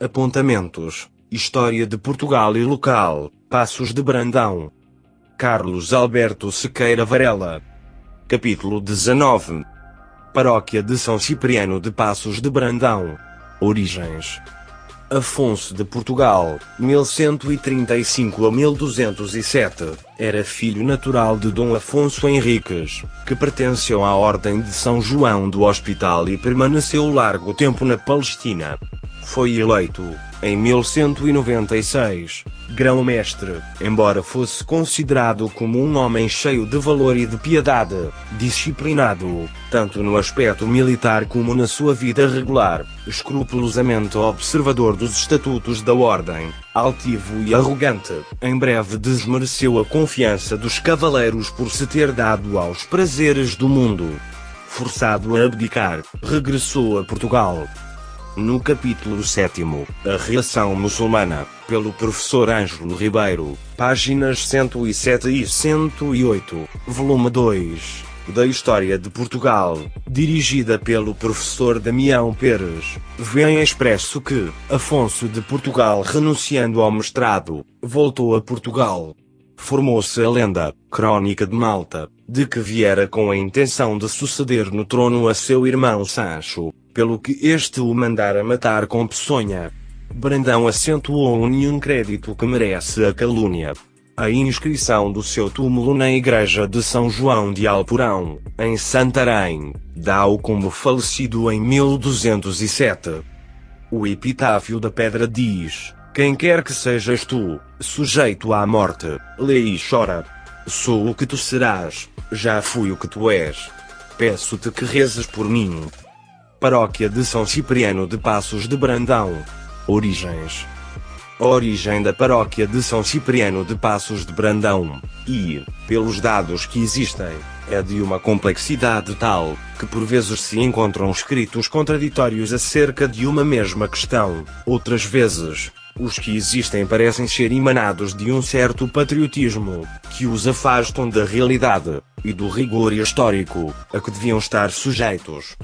Apontamentos. História de Portugal e local. Passos de Brandão. Carlos Alberto Sequeira Varela. Capítulo 19. Paróquia de São Cipriano de Passos de Brandão. Origens. Afonso de Portugal, 1135 a 1207, era filho natural de Dom Afonso Henriques, que pertenceu à Ordem de São João do Hospital e permaneceu largo tempo na Palestina. Foi eleito, em 1196, grão-mestre, embora fosse considerado como um homem cheio de valor e de piedade, disciplinado, tanto no aspecto militar como na sua vida regular, escrupulosamente observador dos estatutos da ordem, altivo e arrogante, em breve desmereceu a confiança dos cavaleiros por se ter dado aos prazeres do mundo. Forçado a abdicar, regressou a Portugal, no capítulo 7, A Reação Muçulmana, pelo professor Ângelo Ribeiro, páginas 107 e 108, volume 2, da História de Portugal, dirigida pelo professor Damião Pérez, vem expresso que, Afonso de Portugal renunciando ao mestrado, voltou a Portugal. Formou-se a lenda, Crónica de Malta, de que viera com a intenção de suceder no trono a seu irmão Sancho, pelo que este o mandara matar com peçonha. Brandão acentuou nenhum crédito que merece a calúnia. A inscrição do seu túmulo na igreja de São João de Alporão, em Santarém, dá-o como falecido em 1207. O epitáfio da pedra diz: Quem quer que sejas tu, sujeito à morte, lê e chora. Sou o que tu serás, já fui o que tu és. Peço-te que rezes por mim, Paróquia de São Cipriano de Passos de Brandão. Origens. A origem da paróquia de São Cipriano de Passos de Brandão, e, pelos dados que existem, é de uma complexidade tal, que por vezes se encontram escritos contraditórios acerca de uma mesma questão, outras vezes, os que existem parecem ser emanados de um certo patriotismo, que os afastam da realidade, e do rigor histórico, a que deviam estar sujeitos.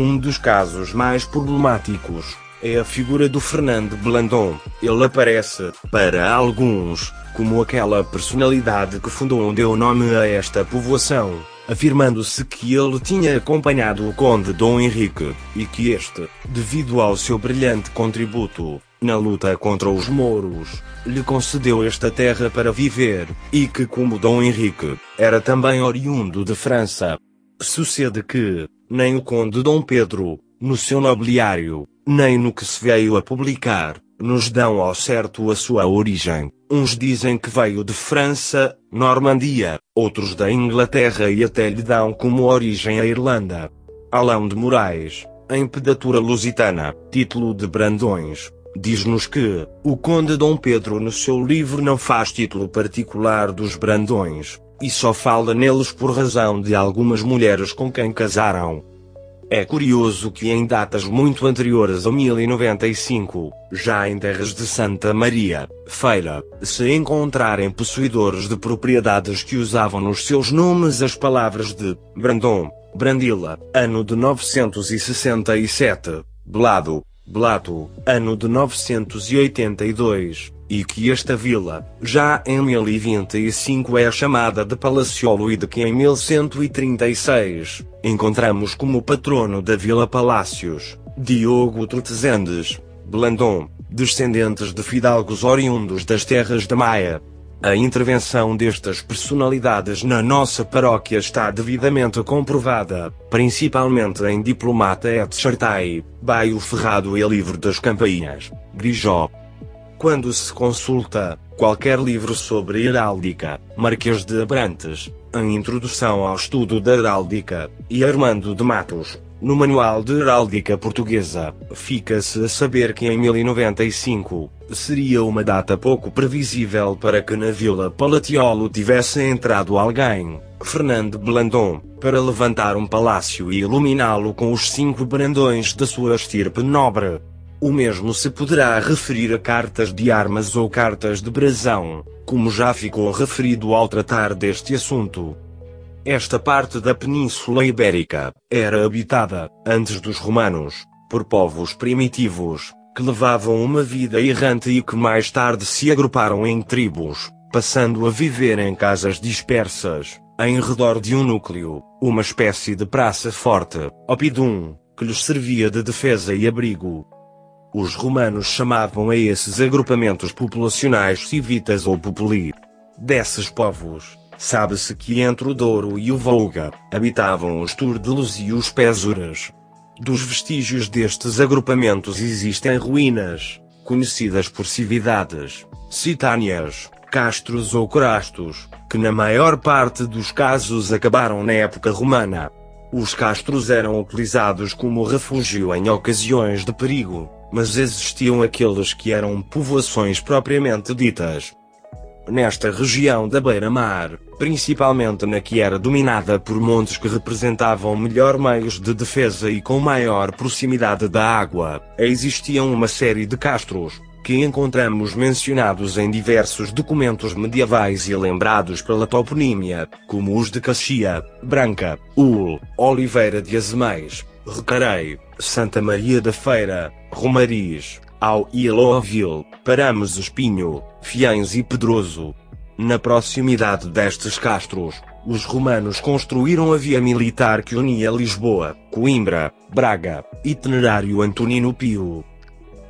Um dos casos mais problemáticos é a figura do Fernando Blandon. Ele aparece, para alguns, como aquela personalidade que fundou ou deu nome a esta povoação, afirmando-se que ele tinha acompanhado o conde Dom Henrique, e que este, devido ao seu brilhante contributo, na luta contra os mouros, lhe concedeu esta terra para viver, e que como Dom Henrique, era também oriundo de França. Sucede que, nem o conde Dom Pedro, no seu nobiliário, nem no que se veio a publicar, nos dão ao certo a sua origem. Uns dizem que veio de França, Normandia, outros da Inglaterra e até lhe dão como origem a Irlanda. Alão de Moraes, em Pedatura Lusitana, título de Brandões, diz-nos que o conde Dom Pedro no seu livro não faz título particular dos Brandões, e só fala neles por razão de algumas mulheres com quem casaram. É curioso que em datas muito anteriores a 1095, já em terras de Santa Maria, Feira, se encontrarem possuidores de propriedades que usavam nos seus nomes as palavras de Brandon, Brandila, ano de 967, Blado, Blato, ano de 982, e que esta vila, já em 1025 é chamada de Palaciolo e de que em 1136, encontramos como patrono da Vila Palácios, Diogo Trotzendes, Blandon, descendentes de fidalgos oriundos das terras da Maia. A intervenção destas personalidades na nossa paróquia está devidamente comprovada, principalmente em Diplomata et Chartai, Baio Ferrado e Livro das Campainhas, Grijó, quando se consulta qualquer livro sobre heráldica, Marquês de Abrantes, em Introdução ao Estudo da Heráldica, e Armando de Matos, no Manual de Heráldica Portuguesa, fica-se a saber que em 1095 seria uma data pouco previsível para que na Vila Palatiolo tivesse entrado alguém, Fernando Blandon, para levantar um palácio e iluminá-lo com os cinco brandões da sua estirpe nobre. O mesmo se poderá referir a cartas de armas ou cartas de brasão, como já ficou referido ao tratar deste assunto. Esta parte da Península Ibérica era habitada, antes dos romanos, por povos primitivos, que levavam uma vida errante e que mais tarde se agruparam em tribos, passando a viver em casas dispersas, em redor de um núcleo, uma espécie de praça forte, opidum, que lhes servia de defesa e abrigo. Os romanos chamavam a esses agrupamentos populacionais civitas ou populi. Desses povos, sabe-se que entre o Douro e o Volga, habitavam os Túrdelos e os Pésuras. Dos vestígios destes agrupamentos existem ruínas, conhecidas por cividades, citâneas, castros ou crastos, que na maior parte dos casos acabaram na época romana. Os castros eram utilizados como refúgio em ocasiões de perigo, mas existiam aqueles que eram povoações propriamente ditas. Nesta região da beira-mar, principalmente na que era dominada por montes que representavam melhor meios de defesa e com maior proximidade da água, existiam uma série de castros, que encontramos mencionados em diversos documentos medievais e lembrados pela toponímia, como os de Caxia, Branca, Ul, Oliveira de Azeméis, Recarei, Santa Maria da Feira, Romariz, E Loaville, Paramos Espinho, Fiães e Pedroso. Na proximidade destes castros, os romanos construíram a via militar que unia Lisboa, Coimbra, Braga, Itinerário Antonino Pio,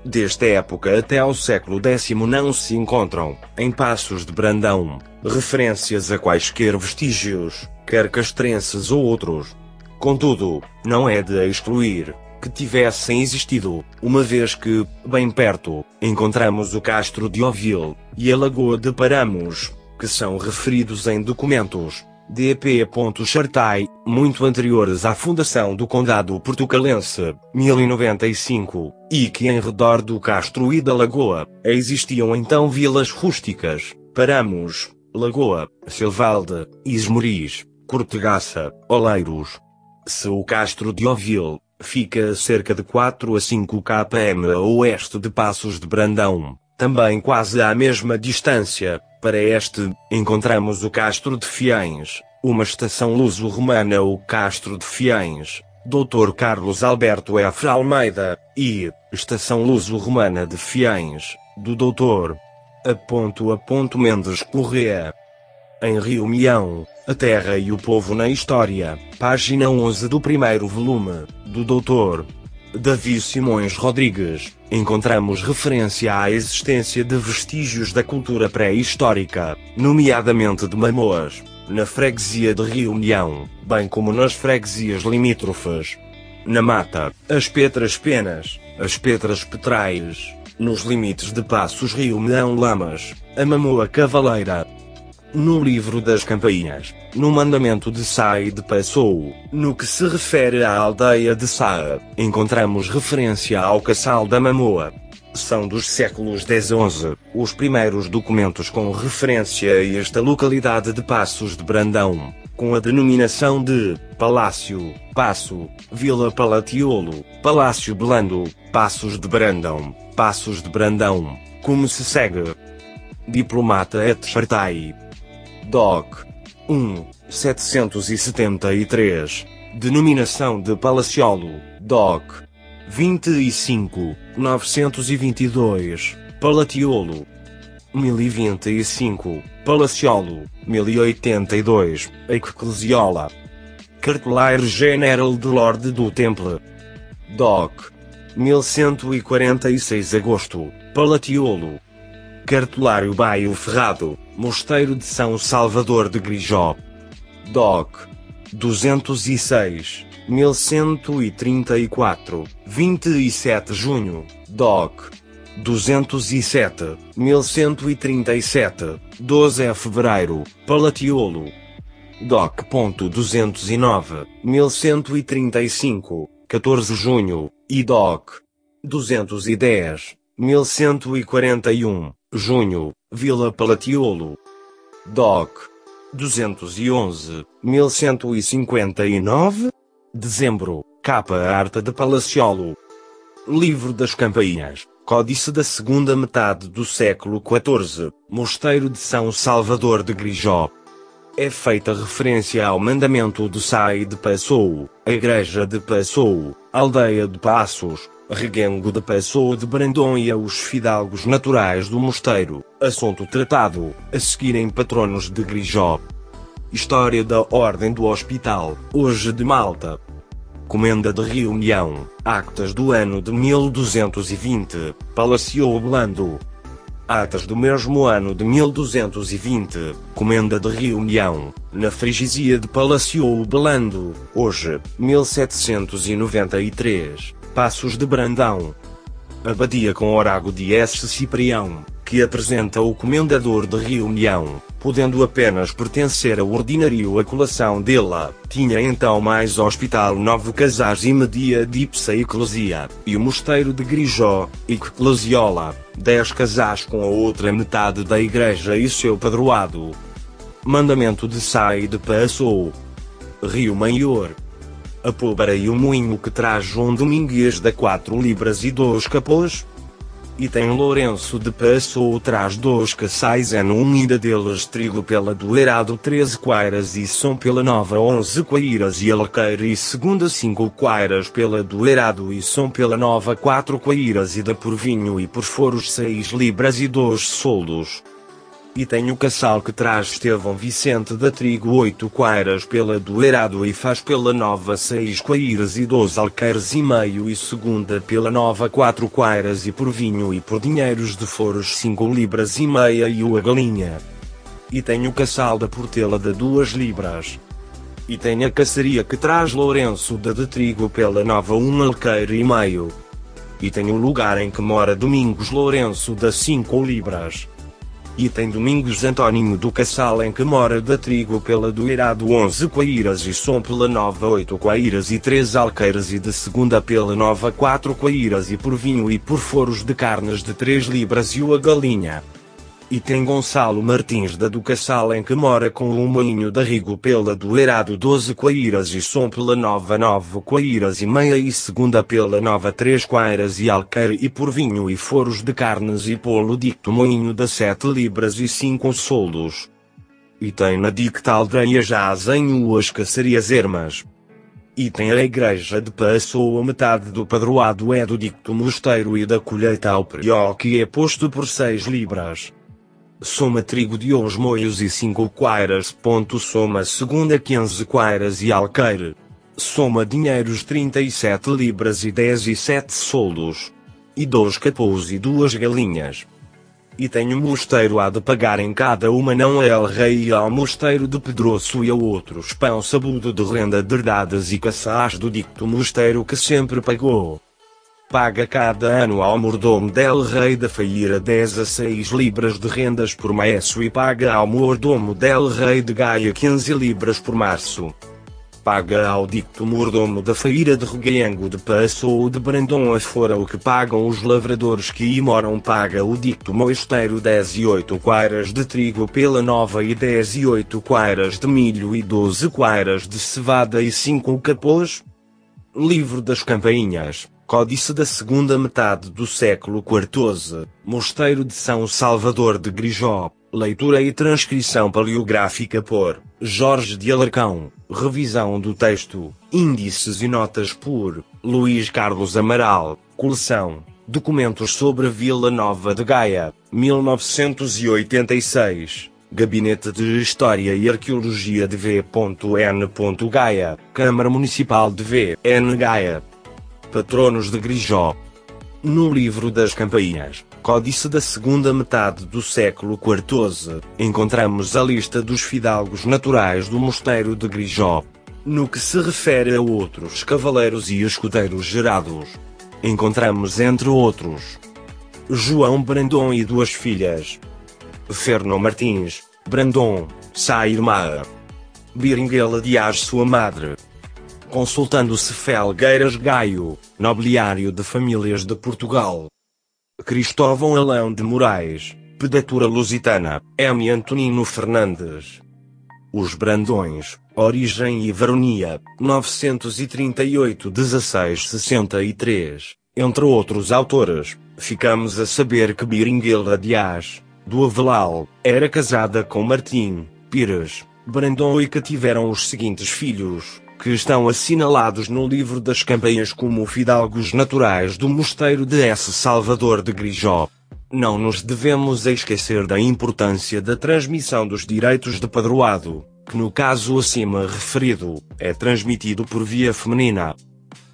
Desde a época até ao século X não se encontram, em Passos de Brandão, referências a quaisquer vestígios, quer castrenses ou outros. Contudo, não é de excluir que tivessem existido, uma vez que, bem perto, encontramos o Castro de Ovil e a Lagoa de Paramos, que são referidos em documentos, D.P. Chartai, muito anteriores à fundação do Condado Portucalense, 1095, e que em redor do Castro e da Lagoa, existiam então vilas rústicas, Paramos, Lagoa, Silvalde, Ismoris, Cortegaça, Oleiros. Se o Castro de Ovil, fica a cerca de 4 a 5 km a oeste de Passos de Brandão, também quase à mesma distância, para este, encontramos o Castro de Fiães, uma estação luso-romana o Castro de Fiães, Dr. Carlos Alberto F. Almeida, e, Estação Luso-Romana de Fiães, do Dr. A. A. Mendes Correa. Em Rio Mião, A Terra e o Povo na História, página 11 do primeiro volume, do Dr. Davi Simões Rodrigues, encontramos referência à existência de vestígios da cultura pré-histórica, nomeadamente de Mamoas, na freguesia de Rio União, bem como nas freguesias limítrofes. Na Mata, as Petras Penas, as Petras Petrais, nos limites de Passos Rio União Lamas, a Mamoa Cavaleira, no livro das campainhas, no mandamento de de Passou, no que se refere à aldeia de Sá, encontramos referência ao Caçal da Mamoa. São dos séculos X e XI, os primeiros documentos com referência a esta localidade de Passos de Brandão, com a denominação de Palácio, Passo, Vila Palatiolo, Palácio Blando, Passos de Brandão, Passos de Brandão, como se segue. Diplomata et Chartai. Doc. 1. 773. Denominação de Palaciolo, Doc. 25. 922. Palatiolo. 1025. Palaciolo. 1082. Ecclesiola. Cartelaire General de Lorde do Temple. Doc. 1146 Agosto. Palatiolo. Cartulário Baio Ferrado, Mosteiro de São Salvador de Grijó. DOC. 206, 1134, 27 junho, DOC. 207, 1137, 12 fevereiro, Palatiolo. DOC.209, 1135, 14 junho, e DOC. 210, 1141, junho, Vila Palatiolo. DOC 211, 1159. Dezembro, capa arte de Palaciolo. Livro das Campainhas, Códice da segunda metade do século XIV, Mosteiro de São Salvador de Grijó. É feita referência ao mandamento de Sai de Passou, a Igreja de Passou, Aldeia de Passos, Reguengo de Pessoa de Brandon e aos fidalgos naturais do mosteiro, assunto tratado, a seguirem patronos de Grijó. História da Ordem do Hospital, hoje de Malta. Comenda de reunião, actas do ano de 1220, Palacio Blando. Atas do mesmo ano de 1220, Comenda de reunião, na Frigizia de Palacio Blando, hoje, 1793. Passos de Brandão. Abadia com Orago de S. Ciprião, que apresenta o comendador de reunião, podendo apenas pertencer ao ordinário a colação dela, tinha então mais hospital nove casais e media dipsa eclesia, e o mosteiro de Grijó, eclesiola, dez casais com a outra metade da igreja e seu padroado. Mandamento de Sai de Passou. Rio Maior a pólvora e o moinho que traz um dominguês da 4 libras e 2 capôs. E tem Lourenço de Passou traz dois caçais en unida deles trigo pela do Erado 13 quairas e são pela nova 11 quairas e alqueira e segunda 5 quairas pela do Erado e são pela nova 4 quairas e da por vinho e por foros 6 libras e 2 soldos e tem o caçal que traz Estevão Vicente da Trigo oito quairas pela do Erado e faz pela nova seis quairas e doze alqueires e meio e segunda pela nova quatro quairas e por vinho e por dinheiros de foros cinco libras e meia e o a galinha. E tem o caçal da Portela de duas libras. E tem a caçaria que traz Lourenço da de Trigo pela nova um alqueire e meio. E tem o lugar em que mora Domingos Lourenço da cinco libras e tem Domingos António do Cassal em que mora da trigo pela do irado 11 quairas e som pela nova 8 quairas e 3 alqueiras e de segunda pela nova 4 quairas e por vinho e por foros de carnes de 3 libras e o a galinha. E tem Gonçalo Martins da Ducassal em que mora com um moinho da Rigo pela do Erado 12 quairas e som pela nova 9 quairas e meia e segunda pela nova 3 quairas e alqueire e por vinho e foros de carnes e polo dicto moinho da 7 libras e 5 soldos. E tem na dicta aldeia jaz em uas caçarias ermas. E tem a igreja de Passou a metade do padroado é do dicto mosteiro e da colheita ao prió que é posto por 6 libras soma trigo de uns moios e 5 quairas. Soma segunda 15 quairas e alqueire. Soma dinheiros 37 libras e 10 e 7 soldos. E dois capôs e duas galinhas. E tenho mosteiro há de pagar em cada uma não é el rei e ao mosteiro de Pedroço e a outros pão sabudo de renda de herdades e caçás do dicto mosteiro que sempre pagou paga cada ano ao mordomo del rei da feira 10 a 6 libras de rendas por maestro e paga ao mordomo del rei de Gaia 15 libras por março. Paga ao dicto mordomo da feira de Reguengo de Passo ou de Brandon afora o que pagam os lavradores que aí moram paga o dicto mosteiro 10 e 8 quairas de trigo pela nova e 10 e 8 quairas de milho e 12 quairas de cevada e 5 capôs. Livro das Campainhas Códice da segunda metade do século XIV, Mosteiro de São Salvador de Grijó, leitura e transcrição paleográfica por Jorge de Alarcão, revisão do texto, índices e notas por Luís Carlos Amaral, coleção, documentos sobre Vila Nova de Gaia, 1986. Gabinete de História e Arqueologia de V.N. Gaia, Câmara Municipal de V.N. Gaia, patronos de Grijó. No livro das Campainhas, Códice da segunda metade do século XIV, encontramos a lista dos fidalgos naturais do mosteiro de Grijó. No que se refere a outros cavaleiros e escudeiros gerados, encontramos entre outros João Brandon e duas filhas. Ferno Martins, Brandon, sua irmã. Biringuela Dias sua madre consultando-se Felgueiras Gaio, nobiliário de famílias de Portugal. Cristóvão Alão de Moraes, pedatura lusitana, M. Antonino Fernandes. Os Brandões, Origem e Varonia, 938-1663. Entre outros autores, ficamos a saber que Biringuela Dias, do Avelal, era casada com Martim Pires, Brandão e que tiveram os seguintes filhos, que estão assinalados no livro das campanhas como fidalgos naturais do mosteiro de S. Salvador de Grijó. Não nos devemos esquecer da importância da transmissão dos direitos de padroado, que no caso acima referido, é transmitido por via feminina.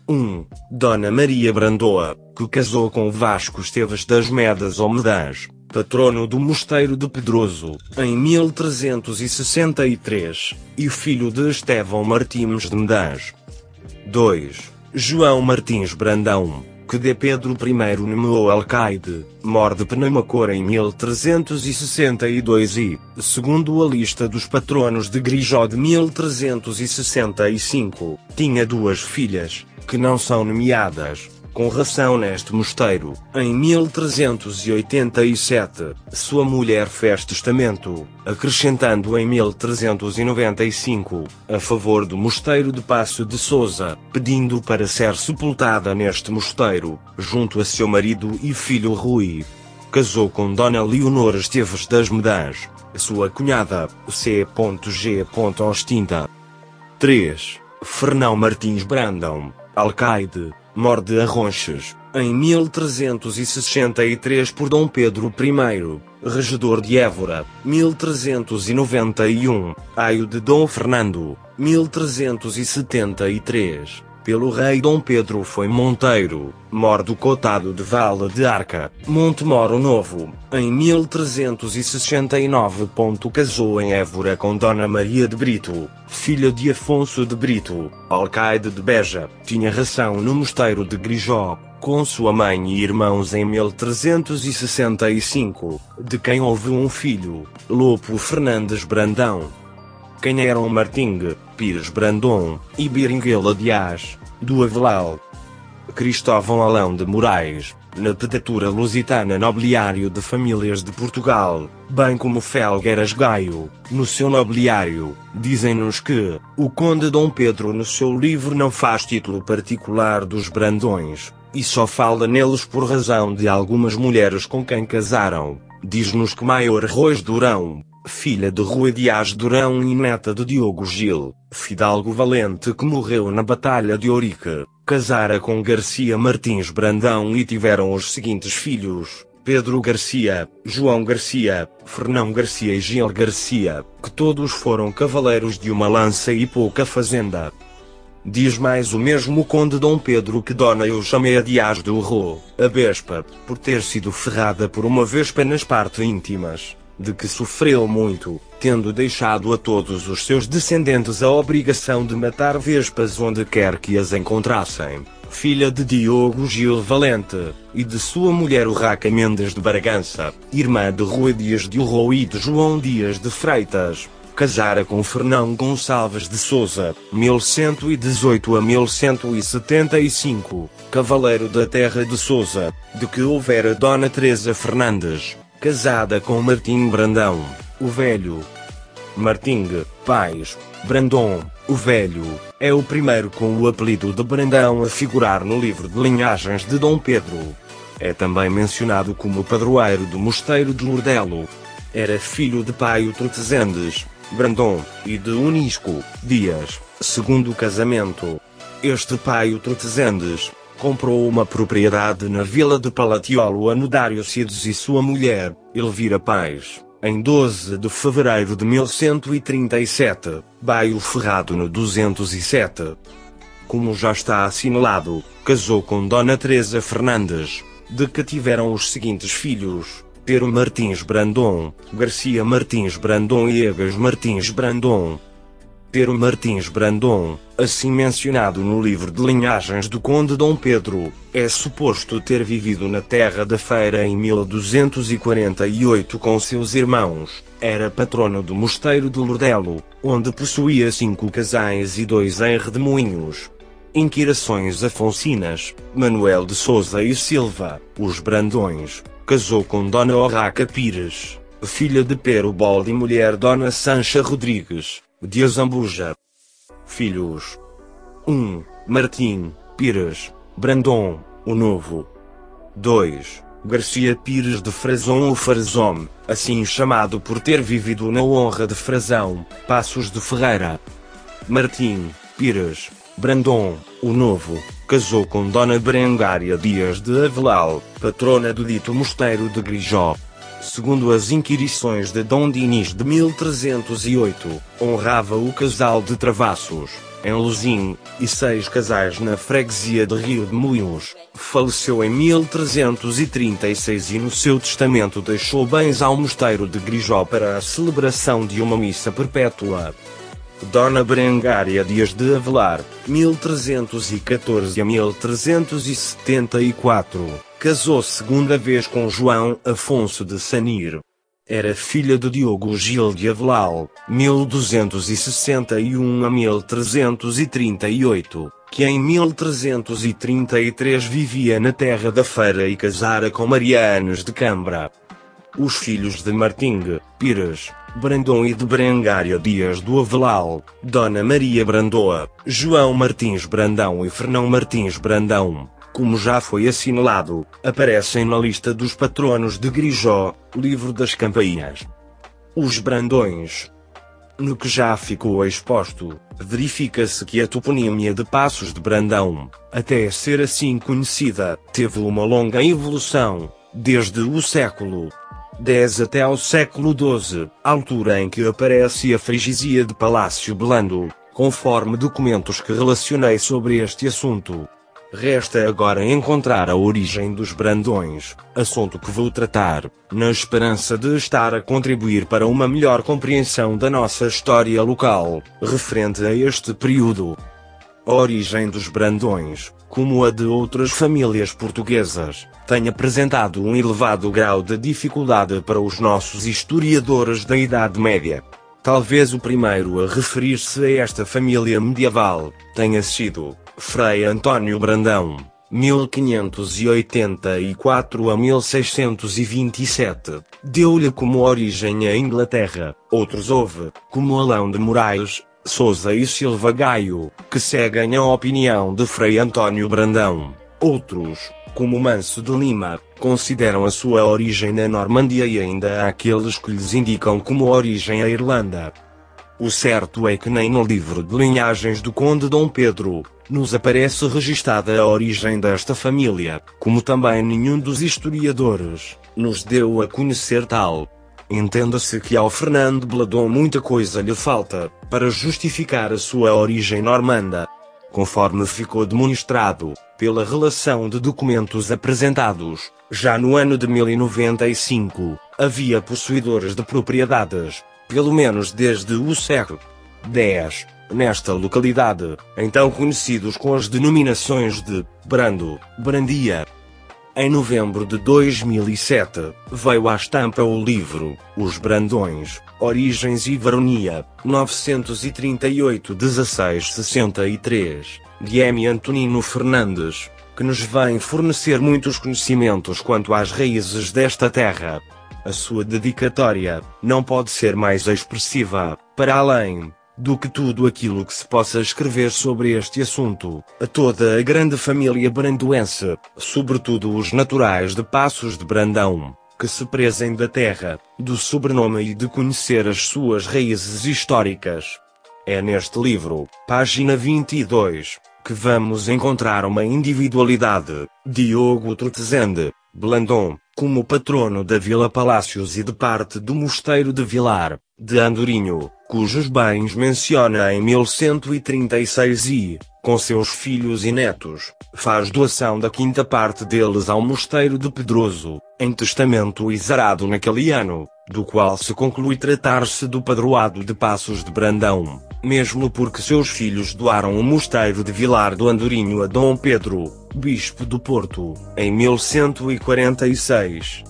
1. Dona Maria Brandoa, que casou com Vasco Esteves das Medas ou Medãs, patrono do Mosteiro de Pedroso, em 1363, e filho de Estevão Martins de Medãs. 2. João Martins Brandão, que de Pedro I nomeou alcaide, mor de Penamacor em 1362 e, segundo a lista dos patronos de Grijó de 1365, tinha duas filhas, que não são nomeadas, com ração neste mosteiro. Em 1387, sua mulher fez testamento, acrescentando em 1395, a favor do mosteiro de Passo de Souza, pedindo para ser sepultada neste mosteiro, junto a seu marido e filho Rui. Casou com Dona Leonor Esteves das Medãs, sua cunhada, C.G. Ostinta. 3. Fernão Martins Brandão, alcaide, morde Arronches, em 1363 por Dom Pedro I, regedor de Évora, 1391, aio de Dom Fernando, 1373 pelo rei Dom Pedro foi Monteiro, mor do Cotado de Vala de Arca, Montemoro Novo, em 1369. Casou em Évora com Dona Maria de Brito, filha de Afonso de Brito, alcaide de Beja, tinha ração no mosteiro de Grijó, com sua mãe e irmãos em 1365, de quem houve um filho, Lopo Fernandes Brandão quem eram Martingue, Pires Brandon e Biringuela Dias, do Avelal. Cristóvão Alão de Moraes, na pedatura lusitana nobiliário de famílias de Portugal, bem como Felgueiras Gaio, no seu nobiliário, dizem-nos que, o conde Dom Pedro no seu livro não faz título particular dos Brandões, e só fala neles por razão de algumas mulheres com quem casaram. Diz-nos que Maior Rois Durão, filha de Rui Dias Durão e neta de Diogo Gil, fidalgo valente que morreu na Batalha de Ourique, casara com Garcia Martins Brandão e tiveram os seguintes filhos, Pedro Garcia, João Garcia, Fernão Garcia e Gil Garcia, que todos foram cavaleiros de uma lança e pouca fazenda. Diz mais o mesmo conde Dom Pedro que Dona Eugênia Dias do Rô, a Bespa, por ter sido ferrada por uma vespa nas partes íntimas de que sofreu muito, tendo deixado a todos os seus descendentes a obrigação de matar vespas onde quer que as encontrassem, filha de Diogo Gil Valente, e de sua mulher Urraca Mendes de Bragança, irmã de Rui Dias de Urro e de João Dias de Freitas, casara com Fernão Gonçalves de Souza, 1118 a 1175, cavaleiro da terra de Souza, de que houvera Dona Teresa Fernandes, casada com Martim Brandão, o Velho. Martim, Pais, Brandon, o Velho, é o primeiro com o apelido de Brandão a figurar no livro de linhagens de Dom Pedro. É também mencionado como padroeiro do mosteiro de Lordelo. Era filho de Paio Trotezendes, Brandon, e de Unisco, Dias, segundo casamento. Este Paio Trotezendes, comprou uma propriedade na vila de Palatiolo a Nodário Cides e sua mulher, Elvira Paz, em 12 de fevereiro de 1137, baio ferrado no 207. Como já está assinalado, casou com Dona Teresa Fernandes, de que tiveram os seguintes filhos, Pero Martins Brandon, Garcia Martins Brandon e Egas Martins Brandon. Pero Martins Brandon, assim mencionado no livro de linhagens do Conde Dom Pedro, é suposto ter vivido na Terra da Feira em 1248 com seus irmãos. Era patrono do Mosteiro de Lordelo, onde possuía cinco casais e dois em redemoinhos. Inquirações Afonsinas, Manuel de Souza e Silva, os Brandões, casou com Dona Orraca Pires, filha de Pero Bolde e mulher Dona Sancha Rodrigues de Azambuja. Filhos. 1. Martim, Pires, Brandon, o Novo. 2. Garcia Pires de Frazão ou Farzom, assim chamado por ter vivido na honra de Frazão, Passos de Ferreira. Martim, Pires, Brandon, o Novo, casou com Dona Berengária Dias de Avelal, patrona do dito mosteiro de Grijó. Segundo as inquirições de Dom Dinis de 1308, honrava o casal de Travassos, em Luzim, e seis casais na freguesia de Rio de Moinhos. Faleceu em 1336 e no seu testamento deixou bens ao mosteiro de Grijó para a celebração de uma missa perpétua. Dona Berengária Dias de Avelar, 1314 a 1374, casou segunda vez com João Afonso de Sanir. Era filha de Diogo Gil de Avelal, 1261 a 1338, que em 1333 vivia na terra da Feira e casara com Marianes de Cambra. Os filhos de Martingue, Pires, Brandon e de Berengária Dias do Avelal, Dona Maria Brandoa, João Martins Brandão e Fernão Martins Brandão, como já foi assinalado, aparecem na lista dos patronos de Grijó, livro das campainhas. Os Brandões. No que já ficou exposto, verifica-se que a toponímia de Passos de Brandão, até ser assim conhecida, teve uma longa evolução, desde o século X até ao século XII, altura em que aparece a freguesia de Palácio Blando, conforme documentos que relacionei sobre este assunto. Resta agora encontrar a origem dos Brandões, assunto que vou tratar, na esperança de estar a contribuir para uma melhor compreensão da nossa história local, referente a este período. A origem dos Brandões, como a de outras famílias portuguesas, tem apresentado um elevado grau de dificuldade para os nossos historiadores da Idade Média. Talvez o primeiro a referir-se a esta família medieval tenha sido Frei António Brandão, 1584 a 1627, deu-lhe como origem a Inglaterra. Outros houve, como Alão de Moraes, Souza e Silva Gaio, que seguem a opinião de Frei António Brandão. Outros, como Manso de Lima, consideram a sua origem na Normandia e ainda há aqueles que lhes indicam como origem a Irlanda. O certo é que nem no livro de linhagens do Conde Dom Pedro, nos aparece registada a origem desta família, como também nenhum dos historiadores nos deu a conhecer tal. Entenda-se que ao Fernando Bladon muita coisa lhe falta para justificar a sua origem normanda, conforme ficou demonstrado pela relação de documentos apresentados. Já no ano de 1095, havia possuidores de propriedades pelo menos desde o século X, nesta localidade, então conhecidos com as denominações de Brando, Brandia. Em novembro de 2007, veio à estampa o livro Os Brandões, Origens e Varonia, 938-1663, de M. Antonino Fernandes, que nos vem fornecer muitos conhecimentos quanto às raízes desta terra, a sua dedicatória não pode ser mais expressiva, para além do que tudo aquilo que se possa escrever sobre este assunto, a toda a grande família brandoense, sobretudo os naturais de Passos de Brandão, que se presem da terra, do sobrenome e de conhecer as suas raízes históricas. É neste livro, página 22, que vamos encontrar uma individualidade, Diogo Trotezende, Blandon, como patrono da Vila Palácios e de parte do Mosteiro de Vilar, de Andorinho, cujos bens menciona em 1136 e, com seus filhos e netos, faz doação da quinta parte deles ao Mosteiro de Pedroso, em testamento exarado naquele ano, do qual se conclui tratar-se do padroado de Passos de Brandão, mesmo porque seus filhos doaram o Mosteiro de Vilar do Andorinho a Dom Pedro, bispo do Porto, em 1146.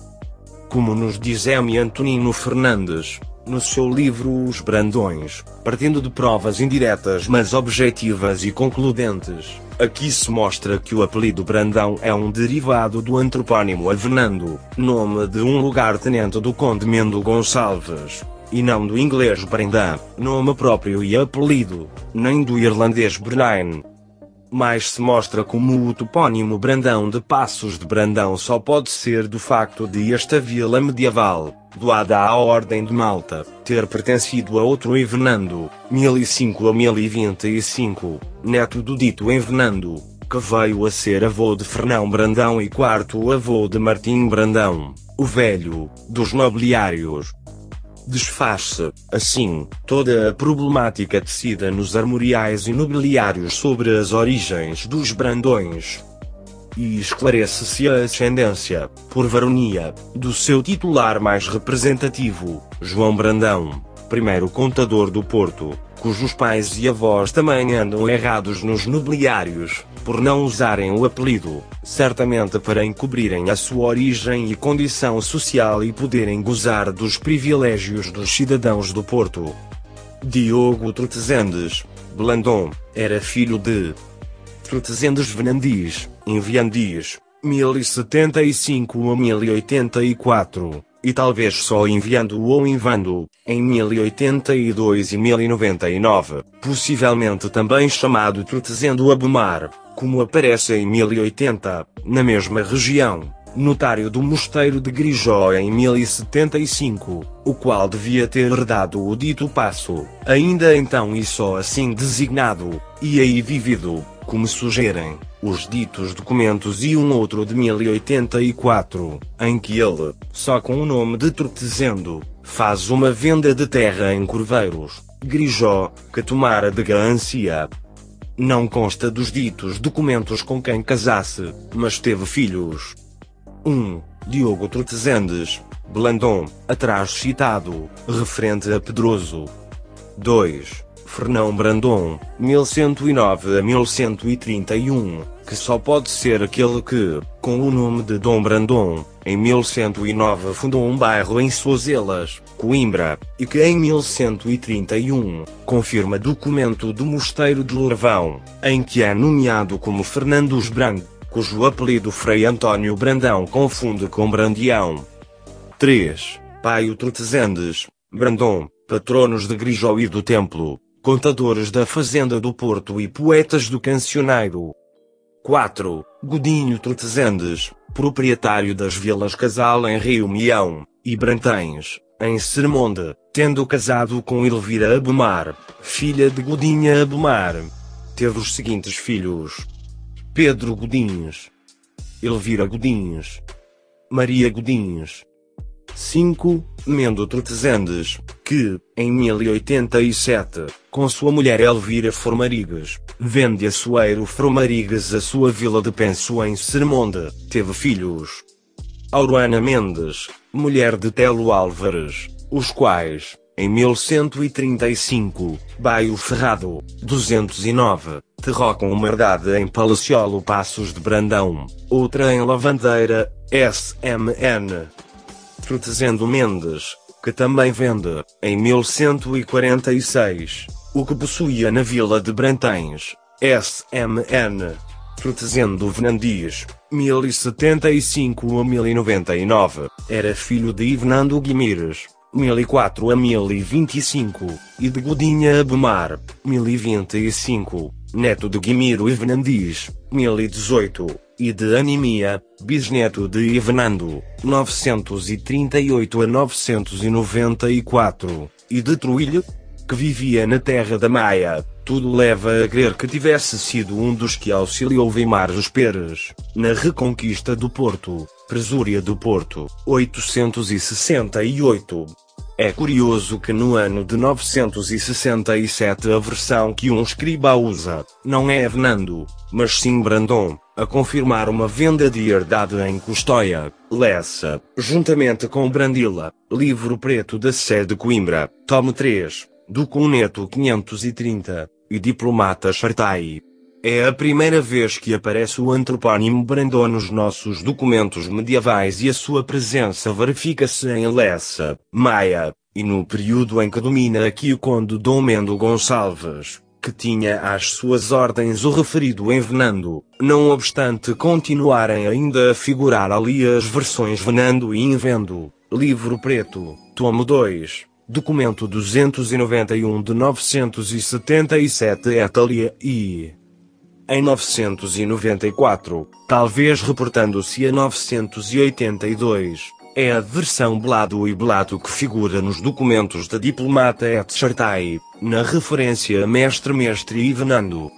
Como nos diz M. Antonino Fernandes, no seu livro Os Brandões, partindo de provas indiretas mas objetivas e concludentes, aqui se mostra que o apelido Brandão é um derivado do antropônimo Avenando, nome de um lugar-tenente do conde Mendo Gonçalves, e não do inglês Brendan, nome próprio e apelido, nem do irlandês Brennan. Mas se mostra como o topónimo Brandão de Passos de Brandão só pode ser do facto de esta vila medieval, doada à Ordem de Malta, ter pertencido a outro Envenando, 1005 a 1025, neto do dito Envenando, que veio a ser avô de Fernão Brandão e quarto avô de Martim Brandão, o velho, dos nobiliários desfaz-se, assim, toda a problemática tecida nos armoriais e nobiliários sobre as origens dos Brandões. E esclarece-se a ascendência, por varonia, do seu titular mais representativo, João Brandão, primeiro contador do Porto, cujos pais e avós também andam errados nos nobiliários, por não usarem o apelido, certamente para encobrirem a sua origem e condição social e poderem gozar dos privilégios dos cidadãos do Porto. Diogo Trotezendes, Blandon, era filho de Trotezendes Venandis, Enviandis, 1075 a 1084 e talvez só enviando ou invando, em 1082 e 1099, possivelmente também chamado Trotezendo Abumar, como aparece em 1080, na mesma região, notário do mosteiro de Grijó em 1075, o qual devia ter herdado o dito passo, ainda então e só assim designado, e aí vivido, como sugerem os ditos documentos e um outro de 1084, em que ele, só com o nome de Trotezendo, faz uma venda de terra em Corveiros, Grijó, que tomara de Gância. Não consta dos ditos documentos com quem casasse, mas teve filhos. 1. Diogo Trotezendes, Blandon, atrás citado, referente a Pedroso. 2. Fernão Brandon, 1109 a 1131, que só pode ser aquele que, com o nome de Dom Brandon, em 1109 fundou um bairro em Sozelas, Coimbra, e que em 1131 confirma documento do Mosteiro de Louravão, em que é nomeado como Fernandos Brand, cujo apelido Frei António Brandão confunde com Brandião. 3. Paio Trotezendes, Brandon, patronos de Grijó e do Templo, contadores da Fazenda do Porto e poetas do Cancioneiro. 4. Godinho Trotezendes, proprietário das vilas Casal em Rio Mião, e Brantães, em Sermonde, tendo casado com Elvira Abumar, filha de Godinha Abumar. Teve os seguintes filhos. Pedro Godinhos. Elvira Godinhos. Maria Godinhos. 5. Mendo Trotezendes, que, em 1087, com sua mulher Elvira Formarigas, vende a Soeiro Formarigas a sua vila de Penso em Sermonde, teve filhos. Auruana Mendes, mulher de Telo Álvares, os quais, em 1135, Baio Ferrado, 209, terrocam uma herdade em Palaciolo Passos de Brandão, outra em Lavandeira, SMN. Trotezendo Mendes, que também vende, em 1146, o que possuía na vila de Brantães, SMN. Trotezendo Venandias, 1075 a 1099, era filho de Ivnando Guimires, 1004 a 1025, e de Godinha Abumar, 1025, neto de Guimiro Venandis, 1018, e de Anemia, bisneto de Ivanando, 938 a 994, e de Truilho, que vivia na terra da Maia, tudo leva a crer que tivesse sido um dos que auxiliou Weimar os Peres, na reconquista do Porto, Presúria do Porto, 868. É curioso que no ano de 967 a versão que um escriba usa, não é Fernando, mas sim Brandon, a confirmar uma venda de herdade em Custóia, Lessa, juntamente com Brandila, livro preto da Sé de Coimbra, tome 3, do Cuneto 530, e Diplomata Chartai. É a primeira vez que aparece o antropónimo Brandon nos nossos documentos medievais e a sua presença verifica-se em Lessa, Maia, e no período em que domina aqui o conde Dom Mendo Gonçalves, que tinha às suas ordens o referido Envenando, não obstante continuarem ainda a figurar ali as versões Venando e Invendo, livro preto, tomo 2, documento 291 de 977 Etalia e em 994, talvez reportando-se a 982. É a versão Blado e Blato que figura nos documentos da diplomata et Chartai, na referência a Mestre Mestre e Venando.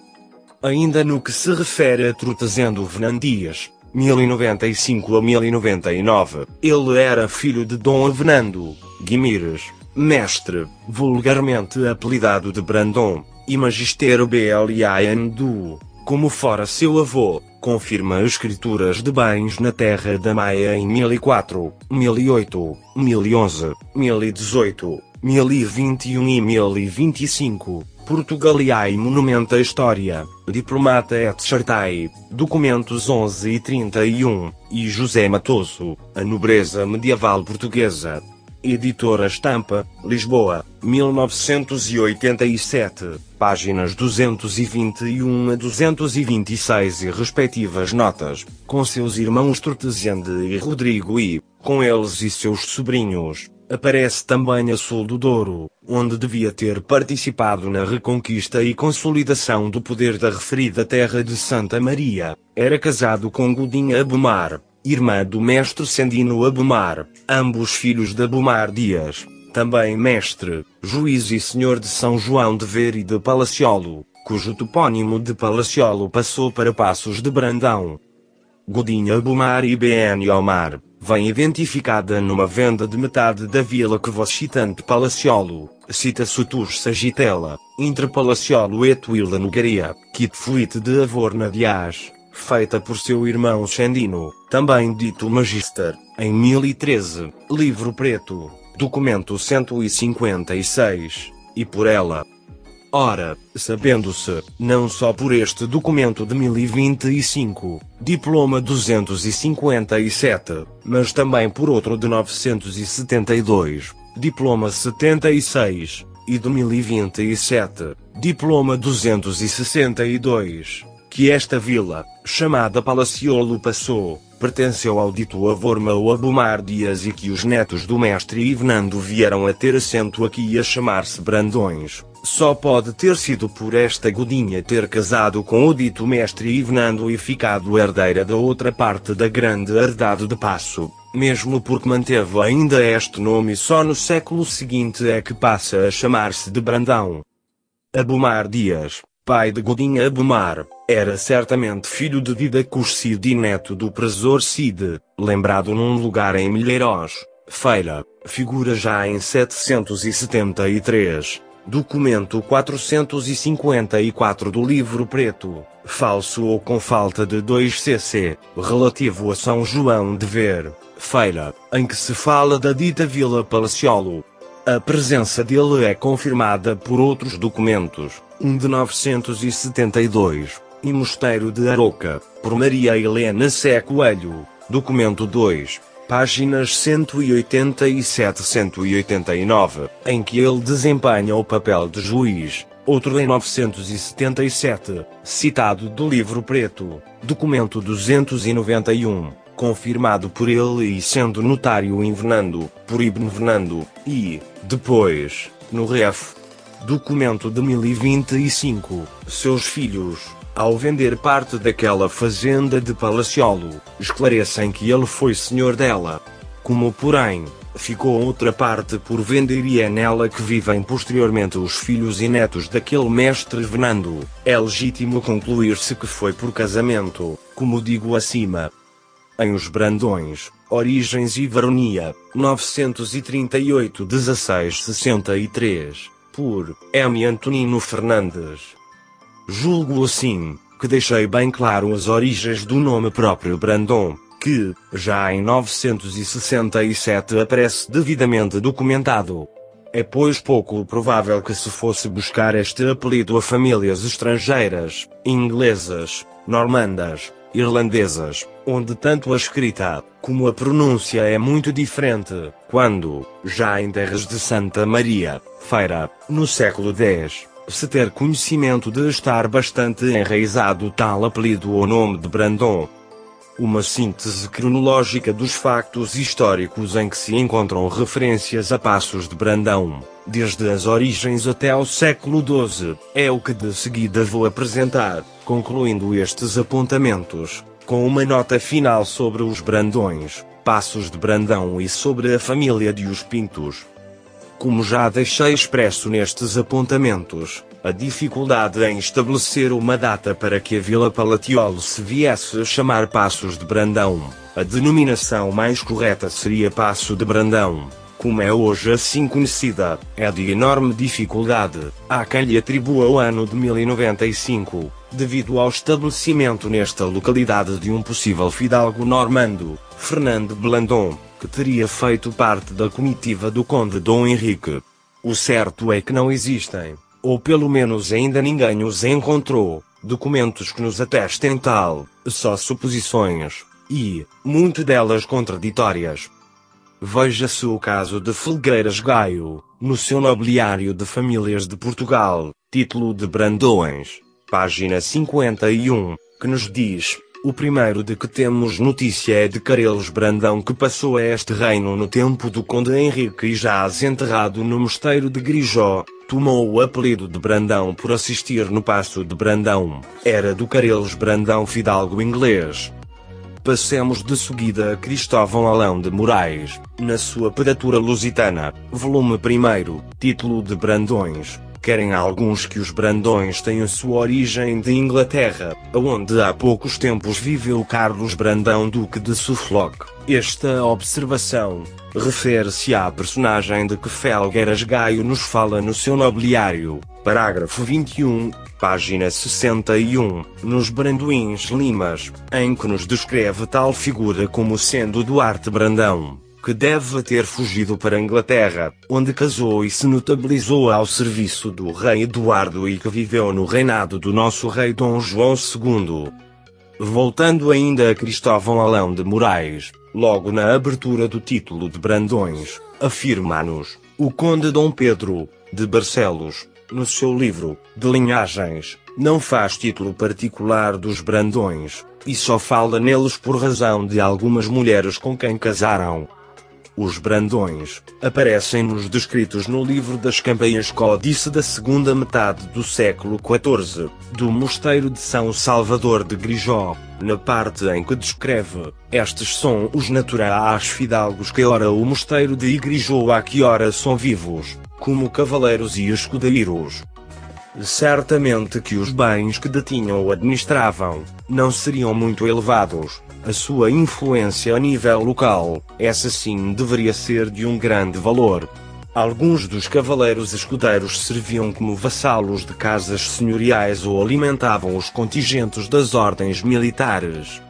Ainda no que se refere a Trutazendo Venandias, 1095 a 1099, ele era filho de Dom Avenando, Guimires, mestre, vulgarmente apelidado de Brandon, e Magister Blian Du, como fora seu avô, confirma escrituras de bens na terra da Maia em 1004, 1008, 1011, 1018, 1021 e 1025. Portugaliai Monumenta História, Diplomata et Chartai, Documentos 11 e 31, e José Matoso, A Nobreza Medieval Portuguesa. Editora Estampa, Lisboa, 1987, páginas 221 a 226 e respectivas notas, com seus irmãos Tortesende e Rodrigo e, com eles e seus sobrinhos, aparece também a sul do Douro, onde devia ter participado na reconquista e consolidação do poder da referida terra de Santa Maria. Era casado com Godinha Abumar, irmã do mestre Sandino Abumar, ambos filhos de Abumar Dias, também mestre, juiz e senhor de São João de Ver e de Palaciolo, cujo topónimo de Palaciolo passou para Passos de Brandão. Godinha Abumar e BN Omar, vem identificada numa venda de metade da vila que vos citante Palaciolo, cita Sutus Sagitela, entre Palaciolo e Tuila Nogaria, kit fluite de Avorna de feita por seu irmão Xandino, também dito Magister, em 1013, livro preto, documento 156, e por ela. Ora, sabendo-se, não só por este documento de 1025, diploma 257, mas também por outro de 972, diploma 76, e de 1027, diploma 262 que esta vila, chamada Palaciolo passou, pertenceu ao dito Avorma ou Abumar Dias e que os netos do mestre Ivenando vieram a ter assento aqui a chamar-se Brandões. Só pode ter sido por esta Godinha ter casado com o dito mestre Ivenando e ficado herdeira da outra parte da grande herdade de Passo, mesmo porque manteve ainda este nome só no século seguinte é que passa a chamar-se de Brandão. Abumar Dias, pai de Godinha Abumar, era certamente filho de Didacus Cid e neto do presor Cid, lembrado num lugar em Milheiros, Feira, figura já em 773, documento 454 do livro preto, falso ou com falta de 2 cc, relativo a São João de Ver, Feira, em que se fala da dita Vila Palaciolo. A presença dele é confirmada por outros documentos, um de 972, e Mosteiro de Aroca, por Maria Helena Sé Coelho, documento 2, páginas 187-189, em que ele desempenha o papel de juiz, outro em 977, citado do livro preto, documento 291, confirmado por ele e sendo notário em Venando, por Ibn Venando, e, depois, no ref. Documento de 1025, seus filhos, ao vender parte daquela fazenda de Palaciolo, esclarecem que ele foi senhor dela. Como porém, ficou outra parte por vender e é nela que vivem posteriormente os filhos e netos daquele mestre Venando, é legítimo concluir-se que foi por casamento, como digo acima. Em Os Brandões, Origens e Varonia, 938 1663, por M. Antonino Fernandes. Julgo assim, que deixei bem claro as origens do nome próprio Brandon, que, já em 967 aparece devidamente documentado. É pois pouco provável que se fosse buscar este apelido a famílias estrangeiras, inglesas, normandas, irlandesas, onde tanto a escrita, como a pronúncia é muito diferente, quando, já em terras de Santa Maria, Feira, no século X, se ter conhecimento de estar bastante enraizado tal apelido ou nome de Brandon. Uma síntese cronológica dos factos históricos em que se encontram referências a Passos de Brandão, desde as origens até ao século XII, é o que de seguida vou apresentar, concluindo estes apontamentos, com uma nota final sobre os Brandões, Passos de Brandão e sobre a família de os Pintos. Como já deixei expresso nestes apontamentos, a dificuldade em estabelecer uma data para que a Vila Palatiolo se viesse a chamar Passos de Brandão. A denominação mais correta seria Passo de Brandão, como é hoje assim conhecida, é de enorme dificuldade. Há quem lhe atribua o ano de 1095, devido ao estabelecimento nesta localidade de um possível fidalgo normando, Fernando Blandon, que teria feito parte da comitiva do conde Dom Henrique. O certo é que não existem, ou pelo menos ainda ninguém os encontrou, documentos que nos atestem tal, só suposições, e, muito delas contraditórias. Veja-se o caso de Felgueiras Gaio, no seu Nobiliário de Famílias de Portugal, título de Brandões, página 51, que nos diz, o primeiro de que temos notícia é de Carelos Brandão que passou a este reino no tempo do Conde Henrique e jaz enterrado no mosteiro de Grijó, tomou o apelido de Brandão por assistir no Passo de Brandão, era do Carelos Brandão fidalgo inglês. Passemos de seguida a Cristóvão Alão de Moraes, na sua Pedatura Lusitana, volume 1, título de Brandões, Querem alguns que os Brandões tenham sua origem de Inglaterra, onde há poucos tempos viveu Carlos Brandão Duque de Suffolk. Esta observação refere-se à personagem de que Felgueiras Gaio nos fala no seu nobiliário, parágrafo 21, página 61, nos Branduins Limas, em que nos descreve tal figura como sendo Duarte Brandão que deve ter fugido para a Inglaterra, onde casou e se notabilizou ao serviço do rei Eduardo e que viveu no reinado do nosso rei Dom João II. Voltando ainda a Cristóvão Alão de Moraes, logo na abertura do título de Brandões, afirma-nos, o conde Dom Pedro, de Barcelos, no seu livro, de linhagens, não faz título particular dos Brandões, e só fala neles por razão de algumas mulheres com quem casaram, os Brandões aparecem nos descritos no livro das campanhas Códice da segunda metade do século XIV, do Mosteiro de São Salvador de Grijó, na parte em que descreve, estes são os naturais fidalgos que ora o mosteiro de Igrijó a que ora são vivos, como cavaleiros e escudeiros. Certamente que os bens que detinham ou administravam, não seriam muito elevados, a sua influência a nível local, essa sim deveria ser de um grande valor. Alguns dos cavaleiros escudeiros serviam como vassalos de casas senhoriais ou alimentavam os contingentes das ordens militares.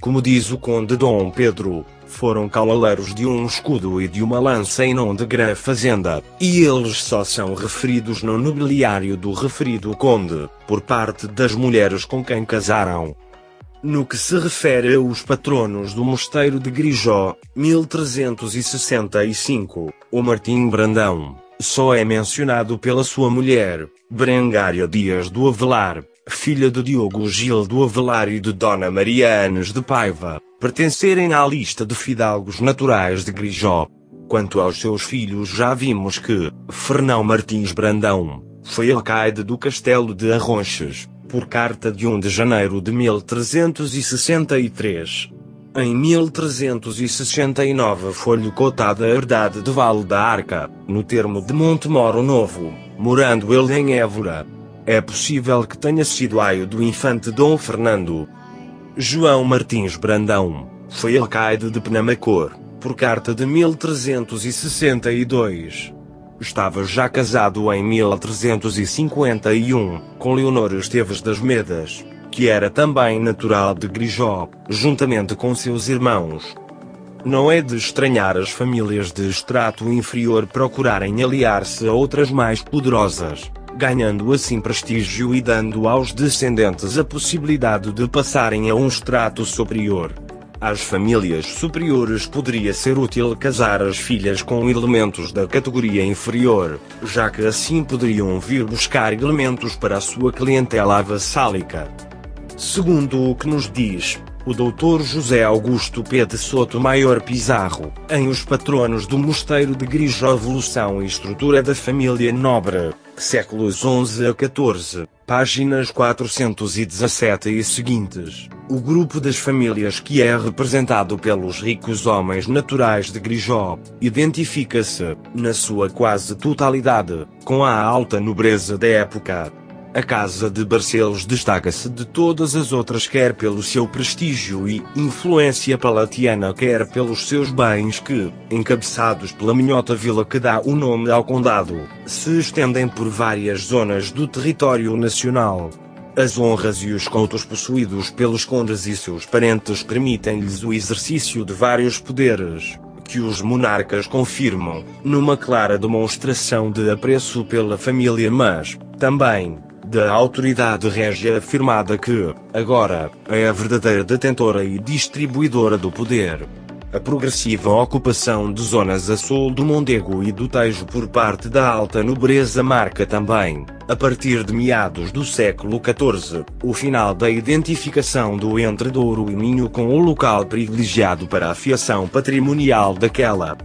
Como diz o conde Dom Pedro, foram cavaleiros de um escudo e de uma lança e não de grã fazenda, e eles só são referidos no nobiliário do referido conde, por parte das mulheres com quem casaram. No que se refere aos patronos do Mosteiro de Grijó, 1365, o Martim Brandão, só é mencionado pela sua mulher, Berengária Dias do Avelar, filha de Diogo Gil do Avelar e de Dona Maria Anes de Paiva, pertencerem à lista de fidalgos naturais de Grijó. Quanto aos seus filhos já vimos que, Fernão Martins Brandão, foi alcaide do castelo de Arronches, por carta de 1 de janeiro de 1363. Em 1369 foi-lhe cotada a herdade de Vale da Arca, no termo de Montemoro Novo, morando ele em Évora. É possível que tenha sido aio do infante Dom Fernando. João Martins Brandão, foi alcaide de Penamacor, por carta de 1362. Estava já casado em 1351, com Leonor Esteves das Medas, que era também natural de Grijó, juntamente com seus irmãos. Não é de estranhar as famílias de extrato inferior procurarem aliar-se a outras mais poderosas, ganhando assim prestígio e dando aos descendentes a possibilidade de passarem a um extrato superior. Às famílias superiores poderia ser útil casar as filhas com elementos da categoria inferior, já que assim poderiam vir buscar elementos para a sua clientela vassálica. Segundo o que nos diz, o Dr. José Augusto P. de Soto Maior Pizarro, em Os Patronos do Mosteiro de Grijó Evolução e Estrutura da Família Nobre, séculos XI a XIV, páginas 417 e seguintes. O grupo das famílias que é representado pelos ricos homens naturais de Grijó, identifica-se, na sua quase totalidade, com a alta nobreza da época, a Casa de Barcelos destaca-se de todas as outras quer pelo seu prestígio e influência palatiana quer pelos seus bens que, encabeçados pela minhota vila que dá o nome ao condado, se estendem por várias zonas do território nacional. As honras e os contos possuídos pelos condes e seus parentes permitem-lhes o exercício de vários poderes, que os monarcas confirmam, numa clara demonstração de apreço pela família mas, também, da autoridade régia afirmada que, agora, é a verdadeira detentora e distribuidora do poder. A progressiva ocupação de zonas a sul do Mondego e do Tejo por parte da alta nobreza marca também, a partir de meados do século XIV, o final da identificação do Entre Douro e Minho com o local privilegiado para a fiação patrimonial daquela.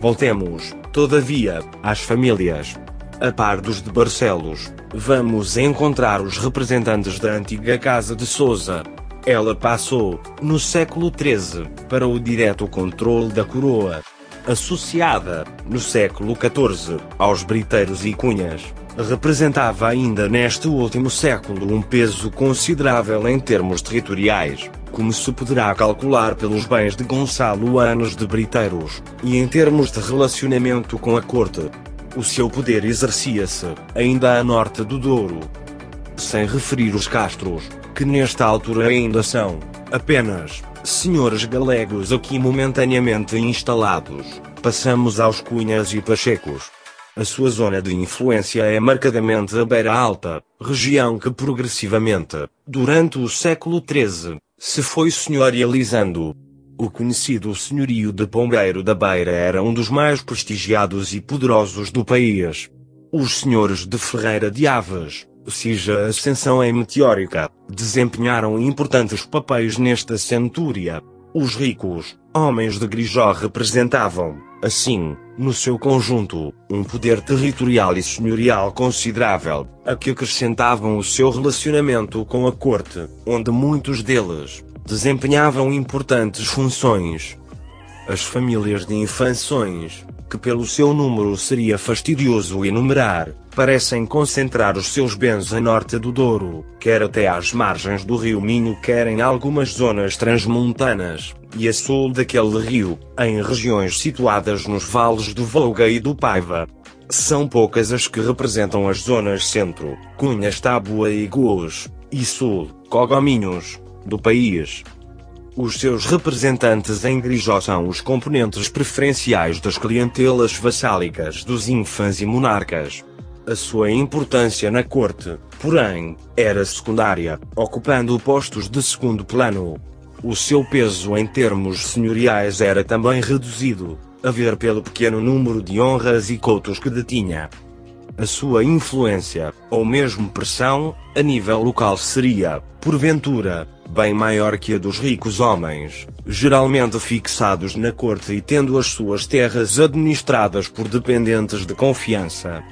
Voltemos, todavia, às famílias. A par dos de Barcelos, vamos encontrar os representantes da antiga Casa de Sousa. Ela passou, no século XIII, para o direto controle da coroa. Associada, no século XIV, aos briteiros e cunhas, representava ainda neste último século um peso considerável em termos territoriais, como se poderá calcular pelos bens de Gonçalo Anos de Briteiros, e em termos de relacionamento com a corte, o seu poder exercia-se, ainda a norte do Douro. Sem referir os castros, que nesta altura ainda são, apenas, senhores galegos aqui momentaneamente instalados, passamos aos Cunhas e Pachecos. A sua zona de influência é marcadamente a Beira Alta, região que progressivamente, durante o século XIII, se foi senhorializando. O conhecido senhorio de Pombeiro da Beira era um dos mais prestigiados e poderosos do país. Os senhores de Ferreira de Aves, seja Ascensão em Meteórica, desempenharam importantes papéis nesta centúria. Os ricos, homens de Grijó representavam, assim, no seu conjunto, um poder territorial e senhorial considerável, a que acrescentavam o seu relacionamento com a corte, onde muitos deles, desempenhavam importantes funções. As famílias de infâncias, que pelo seu número seria fastidioso enumerar, parecem concentrar os seus bens a norte do Douro, quer até às margens do rio Minho quer em algumas zonas transmontanas, e a sul daquele rio, em regiões situadas nos vales do Volga e do Paiva. São poucas as que representam as zonas centro, Cunhas Tábua e Goos, e sul, Cogominhos, do país. Os seus representantes em Grijó são os componentes preferenciais das clientelas vassálicas dos infãs e monarcas. A sua importância na corte, porém, era secundária, ocupando postos de segundo plano. O seu peso em termos senhoriais era também reduzido, a ver pelo pequeno número de honras e coutos que detinha. A sua influência, ou mesmo pressão, a nível local seria, porventura, bem maior que a dos ricos homens, geralmente fixados na corte e tendo as suas terras administradas por dependentes de confiança.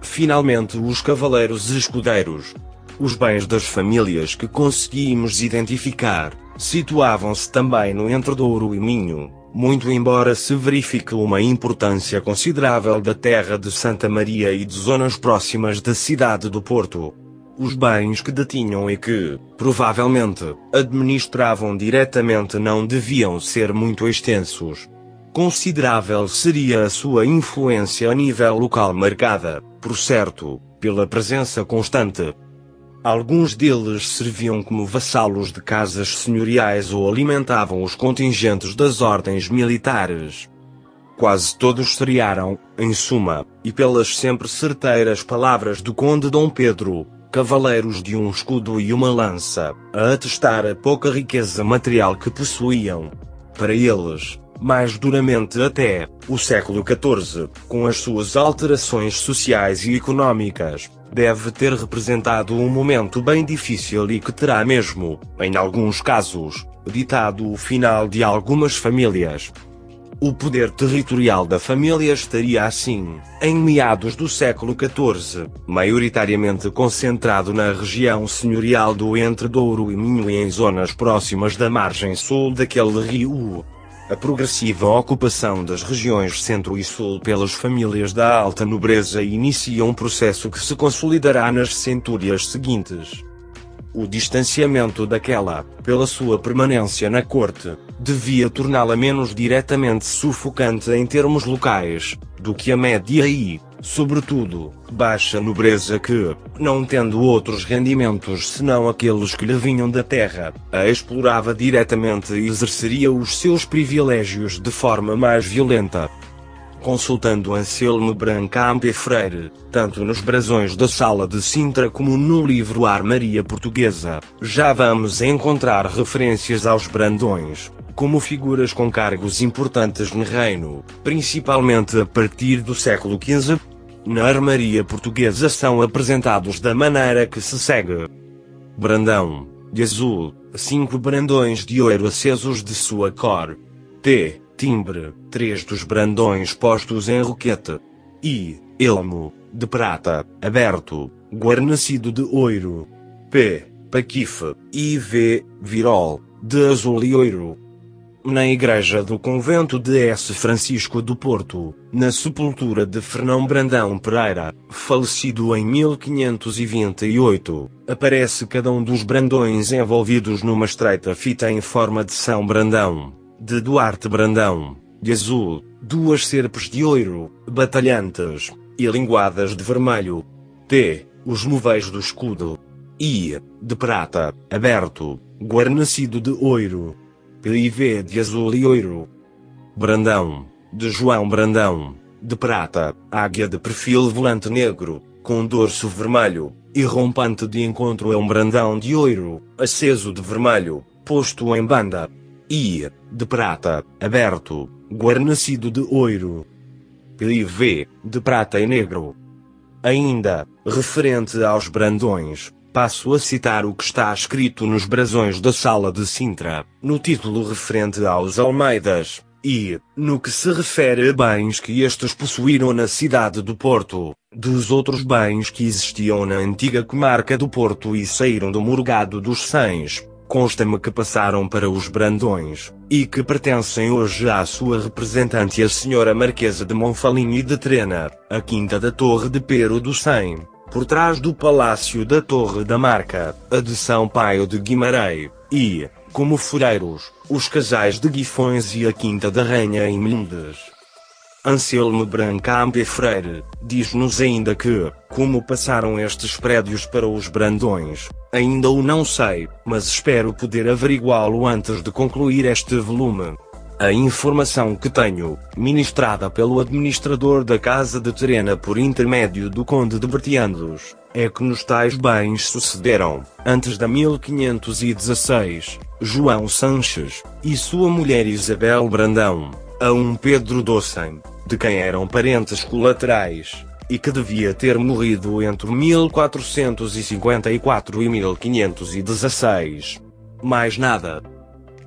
Finalmente, os cavaleiros escudeiros, os bens das famílias que conseguimos identificar, situavam-se também no Entredouro e Minho, muito embora se verifique uma importância considerável da terra de Santa Maria e de zonas próximas da cidade do Porto os bens que detinham e que, provavelmente, administravam diretamente não deviam ser muito extensos. Considerável seria a sua influência a nível local marcada, por certo, pela presença constante. Alguns deles serviam como vassalos de casas senhoriais ou alimentavam os contingentes das ordens militares. Quase todos seriaram, em suma, e pelas sempre certeiras palavras do Conde Dom Pedro, cavaleiros de um escudo e uma lança, a atestar a pouca riqueza material que possuíam. Para eles, mais duramente até, o século XIV, com as suas alterações sociais e econômicas, deve ter representado um momento bem difícil e que terá mesmo, em alguns casos, ditado o final de algumas famílias. O poder territorial da família estaria assim, em meados do século XIV, maioritariamente concentrado na região senhorial do Entre Douro e Minho e em zonas próximas da margem sul daquele rio. A progressiva ocupação das regiões centro e sul pelas famílias da alta nobreza inicia um processo que se consolidará nas centúrias seguintes. O distanciamento daquela, pela sua permanência na corte, devia torná-la menos diretamente sufocante em termos locais, do que a média e, sobretudo, baixa nobreza que, não tendo outros rendimentos senão aqueles que lhe vinham da terra, a explorava diretamente e exerceria os seus privilégios de forma mais violenta consultando Anselmo Brancamp e Freire, tanto nos brasões da Sala de Sintra como no livro Armaria Portuguesa, já vamos encontrar referências aos brandões, como figuras com cargos importantes no reino, principalmente a partir do século XV. Na Armaria Portuguesa são apresentados da maneira que se segue. Brandão, de azul, cinco brandões de ouro acesos de sua cor. T timbre, três dos brandões postos em roquete. I, elmo, de prata, aberto, guarnecido de ouro. P, paquife, V, virol, de azul e ouro. Na igreja do convento de S. Francisco do Porto, na sepultura de Fernão Brandão Pereira, falecido em 1528, aparece cada um dos brandões envolvidos numa estreita fita em forma de São Brandão de Duarte Brandão, de azul, duas serpes de ouro, batalhantes, e linguadas de vermelho. T. Os móveis do escudo. I. De prata, aberto, guarnecido de ouro. PIV de azul e ouro. Brandão, de João Brandão, de prata, águia de perfil volante negro, com dorso vermelho, e rompante de encontro é um brandão de ouro, aceso de vermelho, posto em banda, I, de prata, aberto, guarnecido de ouro. PIV, de prata e negro. Ainda, referente aos brandões, passo a citar o que está escrito nos brasões da sala de Sintra, no título referente aos Almeidas, e, no que se refere a bens que estes possuíram na cidade do Porto, dos outros bens que existiam na antiga comarca do Porto e saíram do Morgado dos Sães, Consta-me que passaram para os Brandões, e que pertencem hoje à sua representante a senhora Marquesa de Monfalim e de Trena, a quinta da Torre de Pero do Cem, por trás do Palácio da Torre da Marca, a de São Paio de Guimarães, e, como fureiros, os casais de Guifões e a Quinta da Rainha em Mendes. Anselmo Brancamp e Freire, diz-nos ainda que, como passaram estes prédios para os Brandões, ainda o não sei, mas espero poder averiguá-lo antes de concluir este volume. A informação que tenho, ministrada pelo administrador da Casa de Terena por intermédio do Conde de Bertiandos, é que nos tais bens sucederam, antes da 1516, João Sanches, e sua mulher Isabel Brandão, a um Pedro Docem, de quem eram parentes colaterais, e que devia ter morrido entre 1454 e 1516. Mais nada.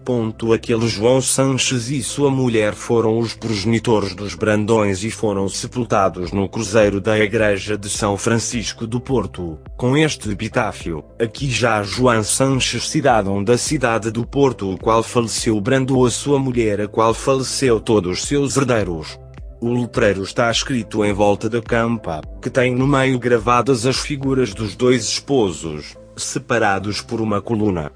Ponto aquele João Sanches e sua mulher foram os progenitores dos Brandões e foram sepultados no cruzeiro da igreja de São Francisco do Porto, com este epitáfio, aqui já João Sanches cidadão da cidade do Porto o qual faleceu Brando a sua mulher a qual faleceu todos seus herdeiros. O letreiro está escrito em volta da campa, que tem no meio gravadas as figuras dos dois esposos, separados por uma coluna.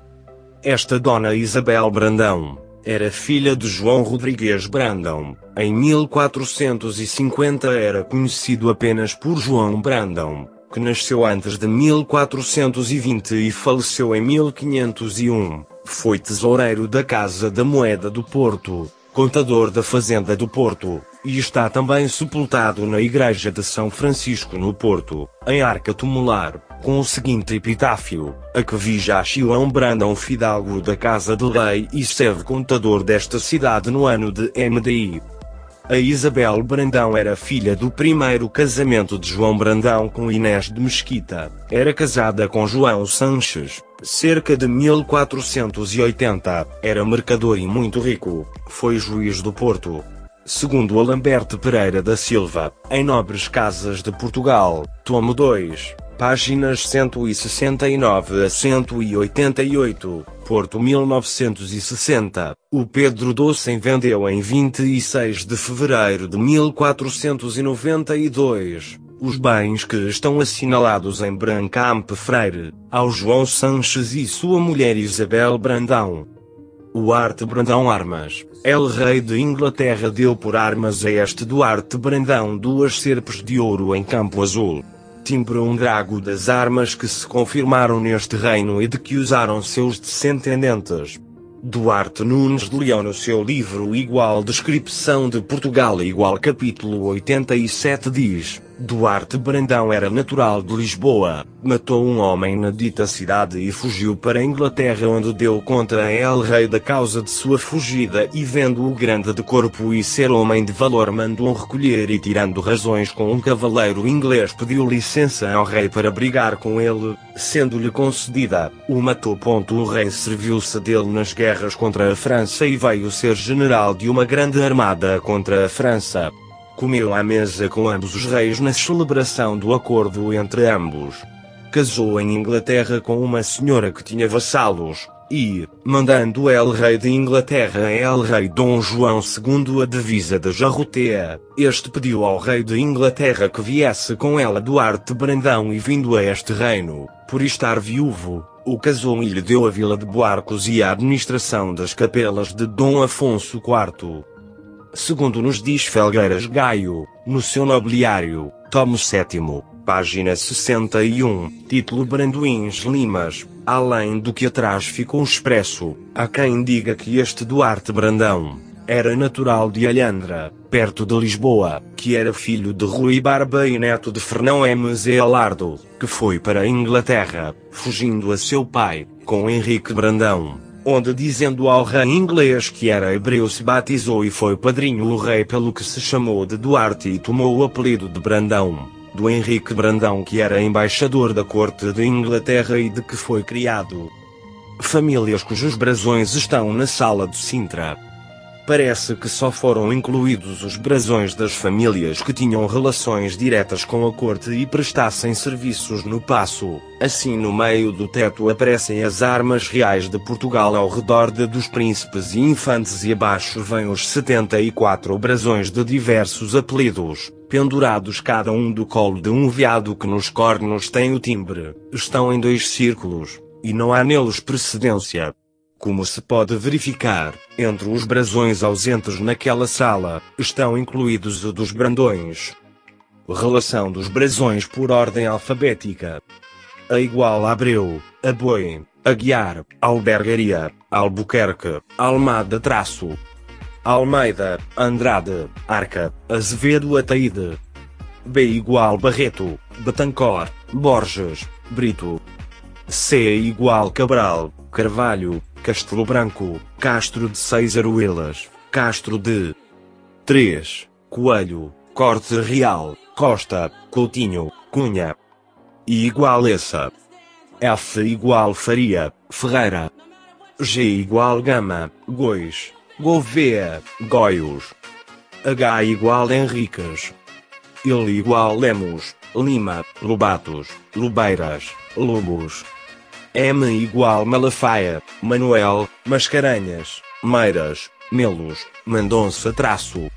Esta dona Isabel Brandão, era filha de João Rodrigues Brandão. Em 1450 era conhecido apenas por João Brandão, que nasceu antes de 1420 e faleceu em 1501. Foi tesoureiro da Casa da Moeda do Porto, contador da Fazenda do Porto, e está também sepultado na Igreja de São Francisco no Porto, em arca tumular, com o seguinte epitáfio, a que vi já João Brandão Fidalgo da Casa de Lei e serve contador desta cidade no ano de MDI. A Isabel Brandão era filha do primeiro casamento de João Brandão com Inês de Mesquita. Era casada com João Sanches, cerca de 1480. Era mercador e muito rico. Foi juiz do Porto. Segundo Alamberto Pereira da Silva, em Nobres Casas de Portugal, tomo 2, páginas 169 a 188. Porto 1960, o Pedro Dossem vendeu em 26 de fevereiro de 1492, os bens que estão assinalados em Brancamp Freire, ao João Sanches e sua mulher Isabel Brandão. O Arte Brandão Armas, El Rei de Inglaterra deu por armas a este Duarte Brandão duas serpes de ouro em campo azul timbre um drago das armas que se confirmaram neste reino e de que usaram seus descendentes. Duarte Nunes de Leão no seu livro Igual Descrição de Portugal igual capítulo 87 diz, Duarte Brandão era natural de Lisboa, matou um homem na dita cidade e fugiu para a Inglaterra onde deu contra a El Rei da causa de sua fugida e vendo-o grande de corpo e ser homem de valor mandou recolher e tirando razões com um cavaleiro inglês pediu licença ao rei para brigar com ele, sendo-lhe concedida, o matou. O rei serviu-se dele nas guerras contra a França e veio ser general de uma grande armada contra a França. Comeu à mesa com ambos os reis na celebração do acordo entre ambos. Casou em Inglaterra com uma senhora que tinha vassalos, e, mandando El Rei de Inglaterra a El Rei Dom João II a divisa de Jarrotea, este pediu ao Rei de Inglaterra que viesse com ela Duarte Brandão e vindo a este reino, por estar viúvo, o casou e lhe deu a vila de Boarcos e a administração das capelas de Dom Afonso IV segundo nos diz Felgueiras Gaio, no seu nobiliário, tomo 7, página 61, título Branduins Limas, além do que atrás ficou expresso, há quem diga que este Duarte Brandão, era natural de Alhandra, perto de Lisboa, que era filho de Rui Barba e neto de Fernão e Alardo, que foi para a Inglaterra, fugindo a seu pai, com Henrique Brandão onde dizendo ao rei inglês que era hebreu se batizou e foi padrinho o rei pelo que se chamou de Duarte e tomou o apelido de Brandão, do Henrique Brandão que era embaixador da corte de Inglaterra e de que foi criado. Famílias cujos brasões estão na sala de Sintra. Parece que só foram incluídos os brasões das famílias que tinham relações diretas com a corte e prestassem serviços no passo. Assim no meio do teto aparecem as armas reais de Portugal ao redor de dos príncipes e infantes e abaixo vêm os 74 brasões de diversos apelidos, pendurados cada um do colo de um veado que nos cornos tem o timbre. Estão em dois círculos, e não há neles precedência. Como se pode verificar, entre os brasões ausentes naquela sala, estão incluídos o dos brandões. Relação dos brasões por ordem alfabética. A igual a Abreu, a Boi, Aguiar, Albergaria, Albuquerque, Almada traço. Almeida, Andrade, Arca, Azevedo Ataíde. B igual Barreto, Betancor, Borges, Brito. C igual Cabral, Carvalho, Castelo Branco, Castro de Seisaruelas, Castro de 3, Coelho, Corte Real, Costa, Coutinho, Cunha. I igual essa. F igual Faria, Ferreira. G igual Gama, Gois, Gouveia, Goios. H igual Henriques. L igual Lemos, Lima, Lobatos, Lobeiras, Lobos. M igual Malafaia, Manuel, Mascarenhas, Meiras, Melos, Mandonça traço.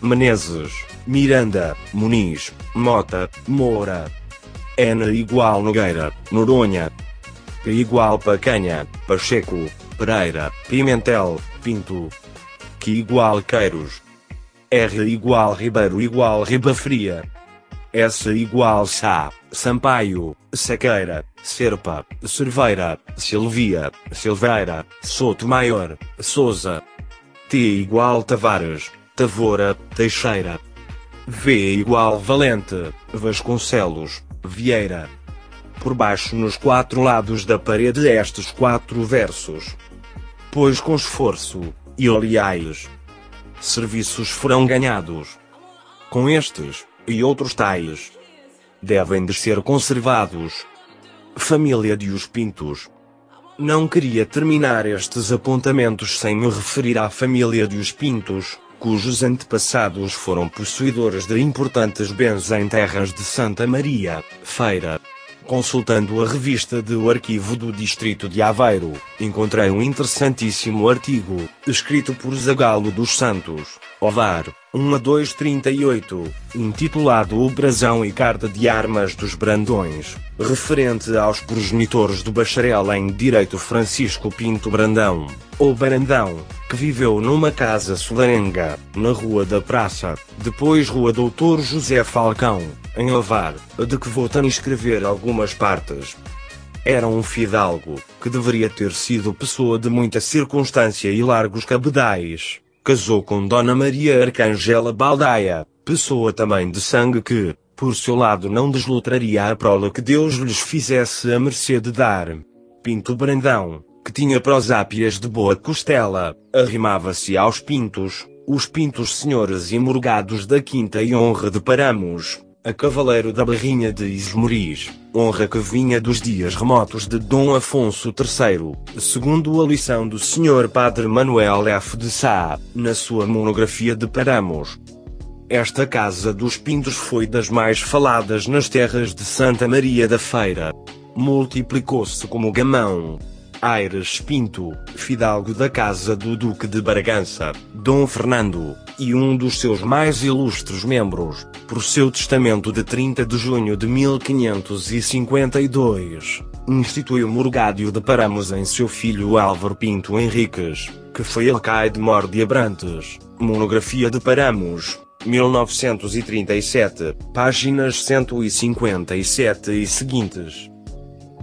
Menezes, Miranda, Muniz, Mota, Moura. N igual Nogueira, Noronha. P igual Pacanha, Pacheco, Pereira, Pimentel, Pinto. Q igual Queiros. R igual Ribeiro igual Ribafria. S igual Sá, Sampaio, Sequeira, Serpa, Cerveira, Silvia, Silveira, Soto Maior, Souza. T igual Tavares, Tavora, Teixeira. V igual Valente, Vasconcelos, Vieira. Por baixo nos quatro lados da parede estes quatro versos. Pois com esforço, e aliás, serviços foram ganhados. Com estes, e outros tais, devem de ser conservados. Família de Os Pintos. Não queria terminar estes apontamentos sem me referir à família de Os Pintos, cujos antepassados foram possuidores de importantes bens em terras de Santa Maria, Feira. Consultando a revista do Arquivo do Distrito de Aveiro, encontrei um interessantíssimo artigo, escrito por Zagalo dos Santos, Ovar, 1 a 238, intitulado O Brasão e Carta de Armas dos Brandões, referente aos progenitores do bacharel em Direito Francisco Pinto Brandão, ou Barandão, que viveu numa casa solarenga, na Rua da Praça, depois Rua Doutor José Falcão, em Ovar, de que vou escrever algumas partes. Era um fidalgo, que deveria ter sido pessoa de muita circunstância e largos cabedais casou com Dona Maria Arcangela Baldaia, pessoa também de sangue que, por seu lado não deslutraria a prole que Deus lhes fizesse a mercê de dar. Pinto Brandão, que tinha prosápias de boa costela, arrimava-se aos pintos, os pintos senhores e morgados da quinta e honra de Paramos, a cavaleiro da Barrinha de Ismoris, honra que vinha dos dias remotos de Dom Afonso III, segundo a lição do Sr. Padre Manuel F. de Sá, na sua monografia de Paramos. Esta Casa dos Pintos foi das mais faladas nas terras de Santa Maria da Feira. Multiplicou-se como gamão, Aires Pinto, fidalgo da casa do Duque de Bragança, Dom Fernando, e um dos seus mais ilustres membros, por seu testamento de 30 de junho de 1552, instituiu Morgádio de Paramos em seu filho Álvaro Pinto Henriques, que foi alcaide mor de Abrantes, monografia de Paramos, 1937, páginas 157 e seguintes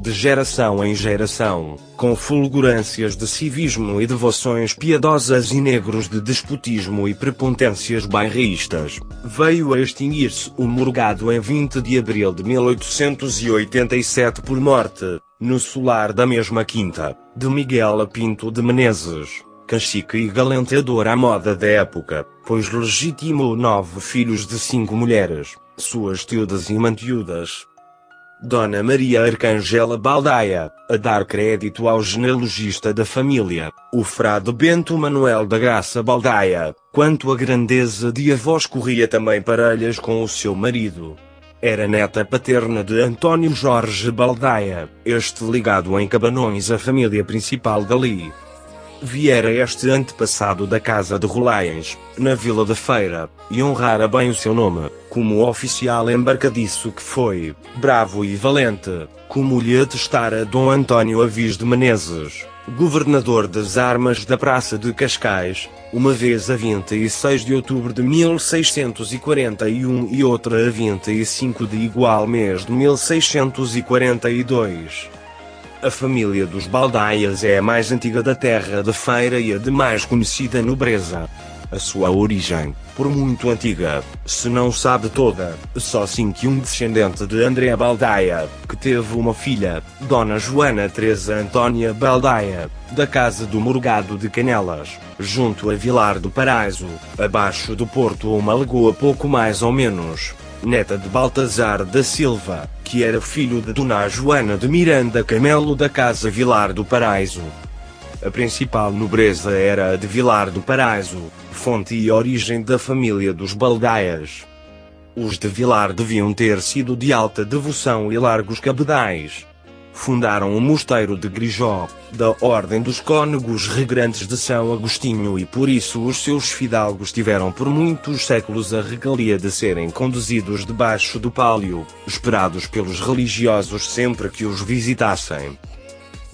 de geração em geração, com fulgurâncias de civismo e devoções piedosas e negros de despotismo e prepotências bairristas, veio a extinguir-se o morgado em 20 de abril de 1887 por morte, no solar da mesma quinta, de Miguel Pinto de Menezes, cacique e galanteador à moda da época, pois legitimou nove filhos de cinco mulheres, suas tiudas e mantiudas, Dona Maria Arcangela Baldaia, a dar crédito ao genealogista da família, o frade Bento Manuel da Graça Baldaia, quanto a grandeza de avós corria também parelhas com o seu marido. Era neta paterna de Antônio Jorge Baldaia, este ligado em Cabanões à família principal dali. Viera este antepassado da casa de Rolaiens, na Vila da Feira, e honrara bem o seu nome, como oficial embarcadiço que foi, bravo e valente, como lhe atestara Dom António Avis de Menezes, governador das armas da Praça de Cascais, uma vez a 26 de outubro de 1641 e outra a 25 de igual mês de 1642. A família dos Baldaias é a mais antiga da terra da feira e a de mais conhecida nobreza. A sua origem, por muito antiga, se não sabe toda, só sim que um descendente de André Baldaia, que teve uma filha, Dona Joana Teresa Antônia Baldaia, da casa do Morgado de Canelas, junto a Vilar do Paraíso, abaixo do porto uma lagoa pouco mais ou menos, neta de Baltazar da Silva, que era filho de Dona Joana de Miranda Camelo da Casa Vilar do Paraíso. A principal nobreza era a de Vilar do Paraíso, fonte e origem da família dos Baldaias. Os de Vilar deviam ter sido de alta devoção e largos cabedais fundaram o mosteiro de Grijó, da Ordem dos Cônegos Regrantes de São Agostinho e por isso os seus fidalgos tiveram por muitos séculos a regalia de serem conduzidos debaixo do pálio, esperados pelos religiosos sempre que os visitassem.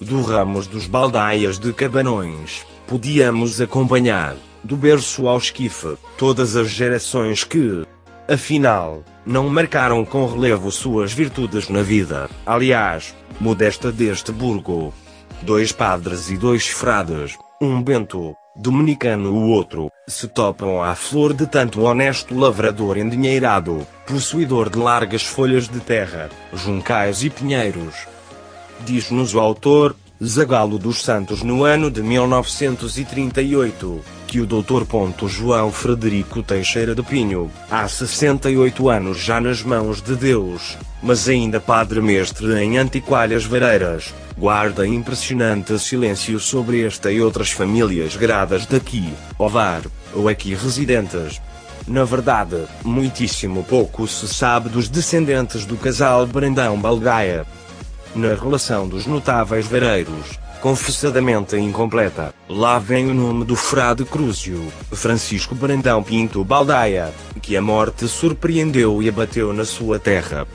Do Ramos dos Baldaias de Cabanões, podíamos acompanhar, do berço ao esquife, todas as gerações que, afinal, não marcaram com relevo suas virtudes na vida. Aliás, modesta deste burgo. Dois padres e dois frades, um bento, dominicano o outro, se topam à flor de tanto honesto lavrador endinheirado, possuidor de largas folhas de terra, juncais e pinheiros. Diz-nos o autor, Zagalo dos Santos no ano de 1938, que o Dr. João Frederico Teixeira de Pinho, há 68 anos já nas mãos de Deus, mas ainda Padre Mestre em Antiqualhas Vareiras, guarda impressionante silêncio sobre esta e outras famílias gradas daqui, Ovar, ou aqui residentes. Na verdade, muitíssimo pouco se sabe dos descendentes do casal Brandão Balgaia. Na relação dos notáveis vareiros, confessadamente incompleta, lá vem o nome do frade Crúzio, Francisco Brandão Pinto Baldaia, que a morte surpreendeu e abateu na sua terra.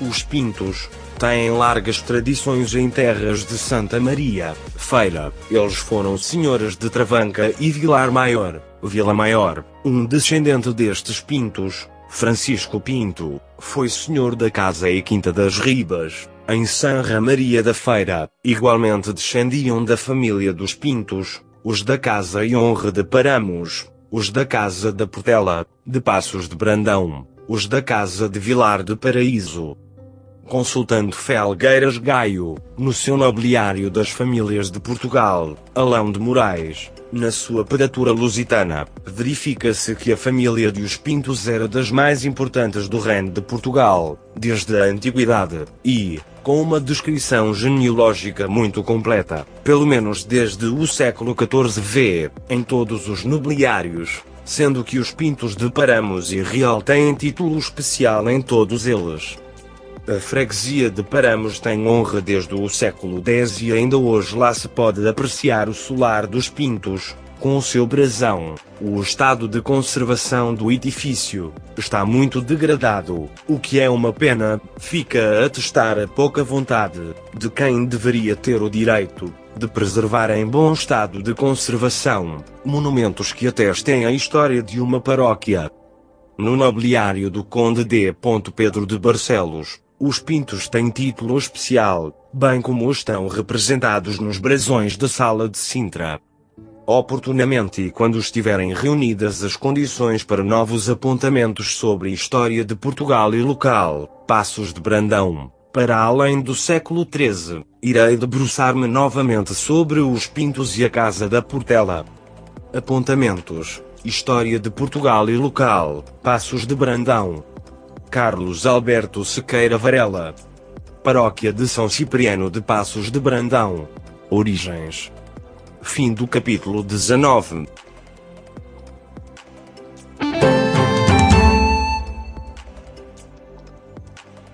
Os Pintos, têm largas tradições em terras de Santa Maria, Feira. Eles foram senhoras de Travanca e Vilar Maior, Vila Maior. Um descendente destes Pintos, Francisco Pinto, foi senhor da casa e Quinta das Ribas, em Sanra Maria da Feira. Igualmente descendiam da família dos Pintos, os da casa e honra de Paramos, os da casa da Portela, de Passos de Brandão, os da casa de Vilar de Paraíso, consultando Felgueiras Gaio, no seu nobiliário das famílias de Portugal, Alão de Moraes, na sua pedatura lusitana, verifica-se que a família de os Pintos era das mais importantes do reino de Portugal, desde a antiguidade, e, com uma descrição genealógica muito completa, pelo menos desde o século XIV v, em todos os nobiliários, sendo que os Pintos de Paramos e Real têm título especial em todos eles. A freguesia de Paramos tem honra desde o século X e ainda hoje lá se pode apreciar o solar dos Pintos, com o seu brasão. O estado de conservação do edifício está muito degradado, o que é uma pena, fica a testar a pouca vontade de quem deveria ter o direito de preservar em bom estado de conservação monumentos que atestem a história de uma paróquia. No nobiliário do Conde D. Pedro de Barcelos, os pintos têm título especial, bem como estão representados nos brasões da Sala de Sintra. Oportunamente e quando estiverem reunidas as condições para novos apontamentos sobre história de Portugal e local, Passos de Brandão, para além do século XIII, irei debruçar-me novamente sobre os pintos e a Casa da Portela. Apontamentos, História de Portugal e local, Passos de Brandão, Carlos Alberto Sequeira Varela. Paróquia de São Cipriano de Passos de Brandão. Origens. Fim do capítulo 19.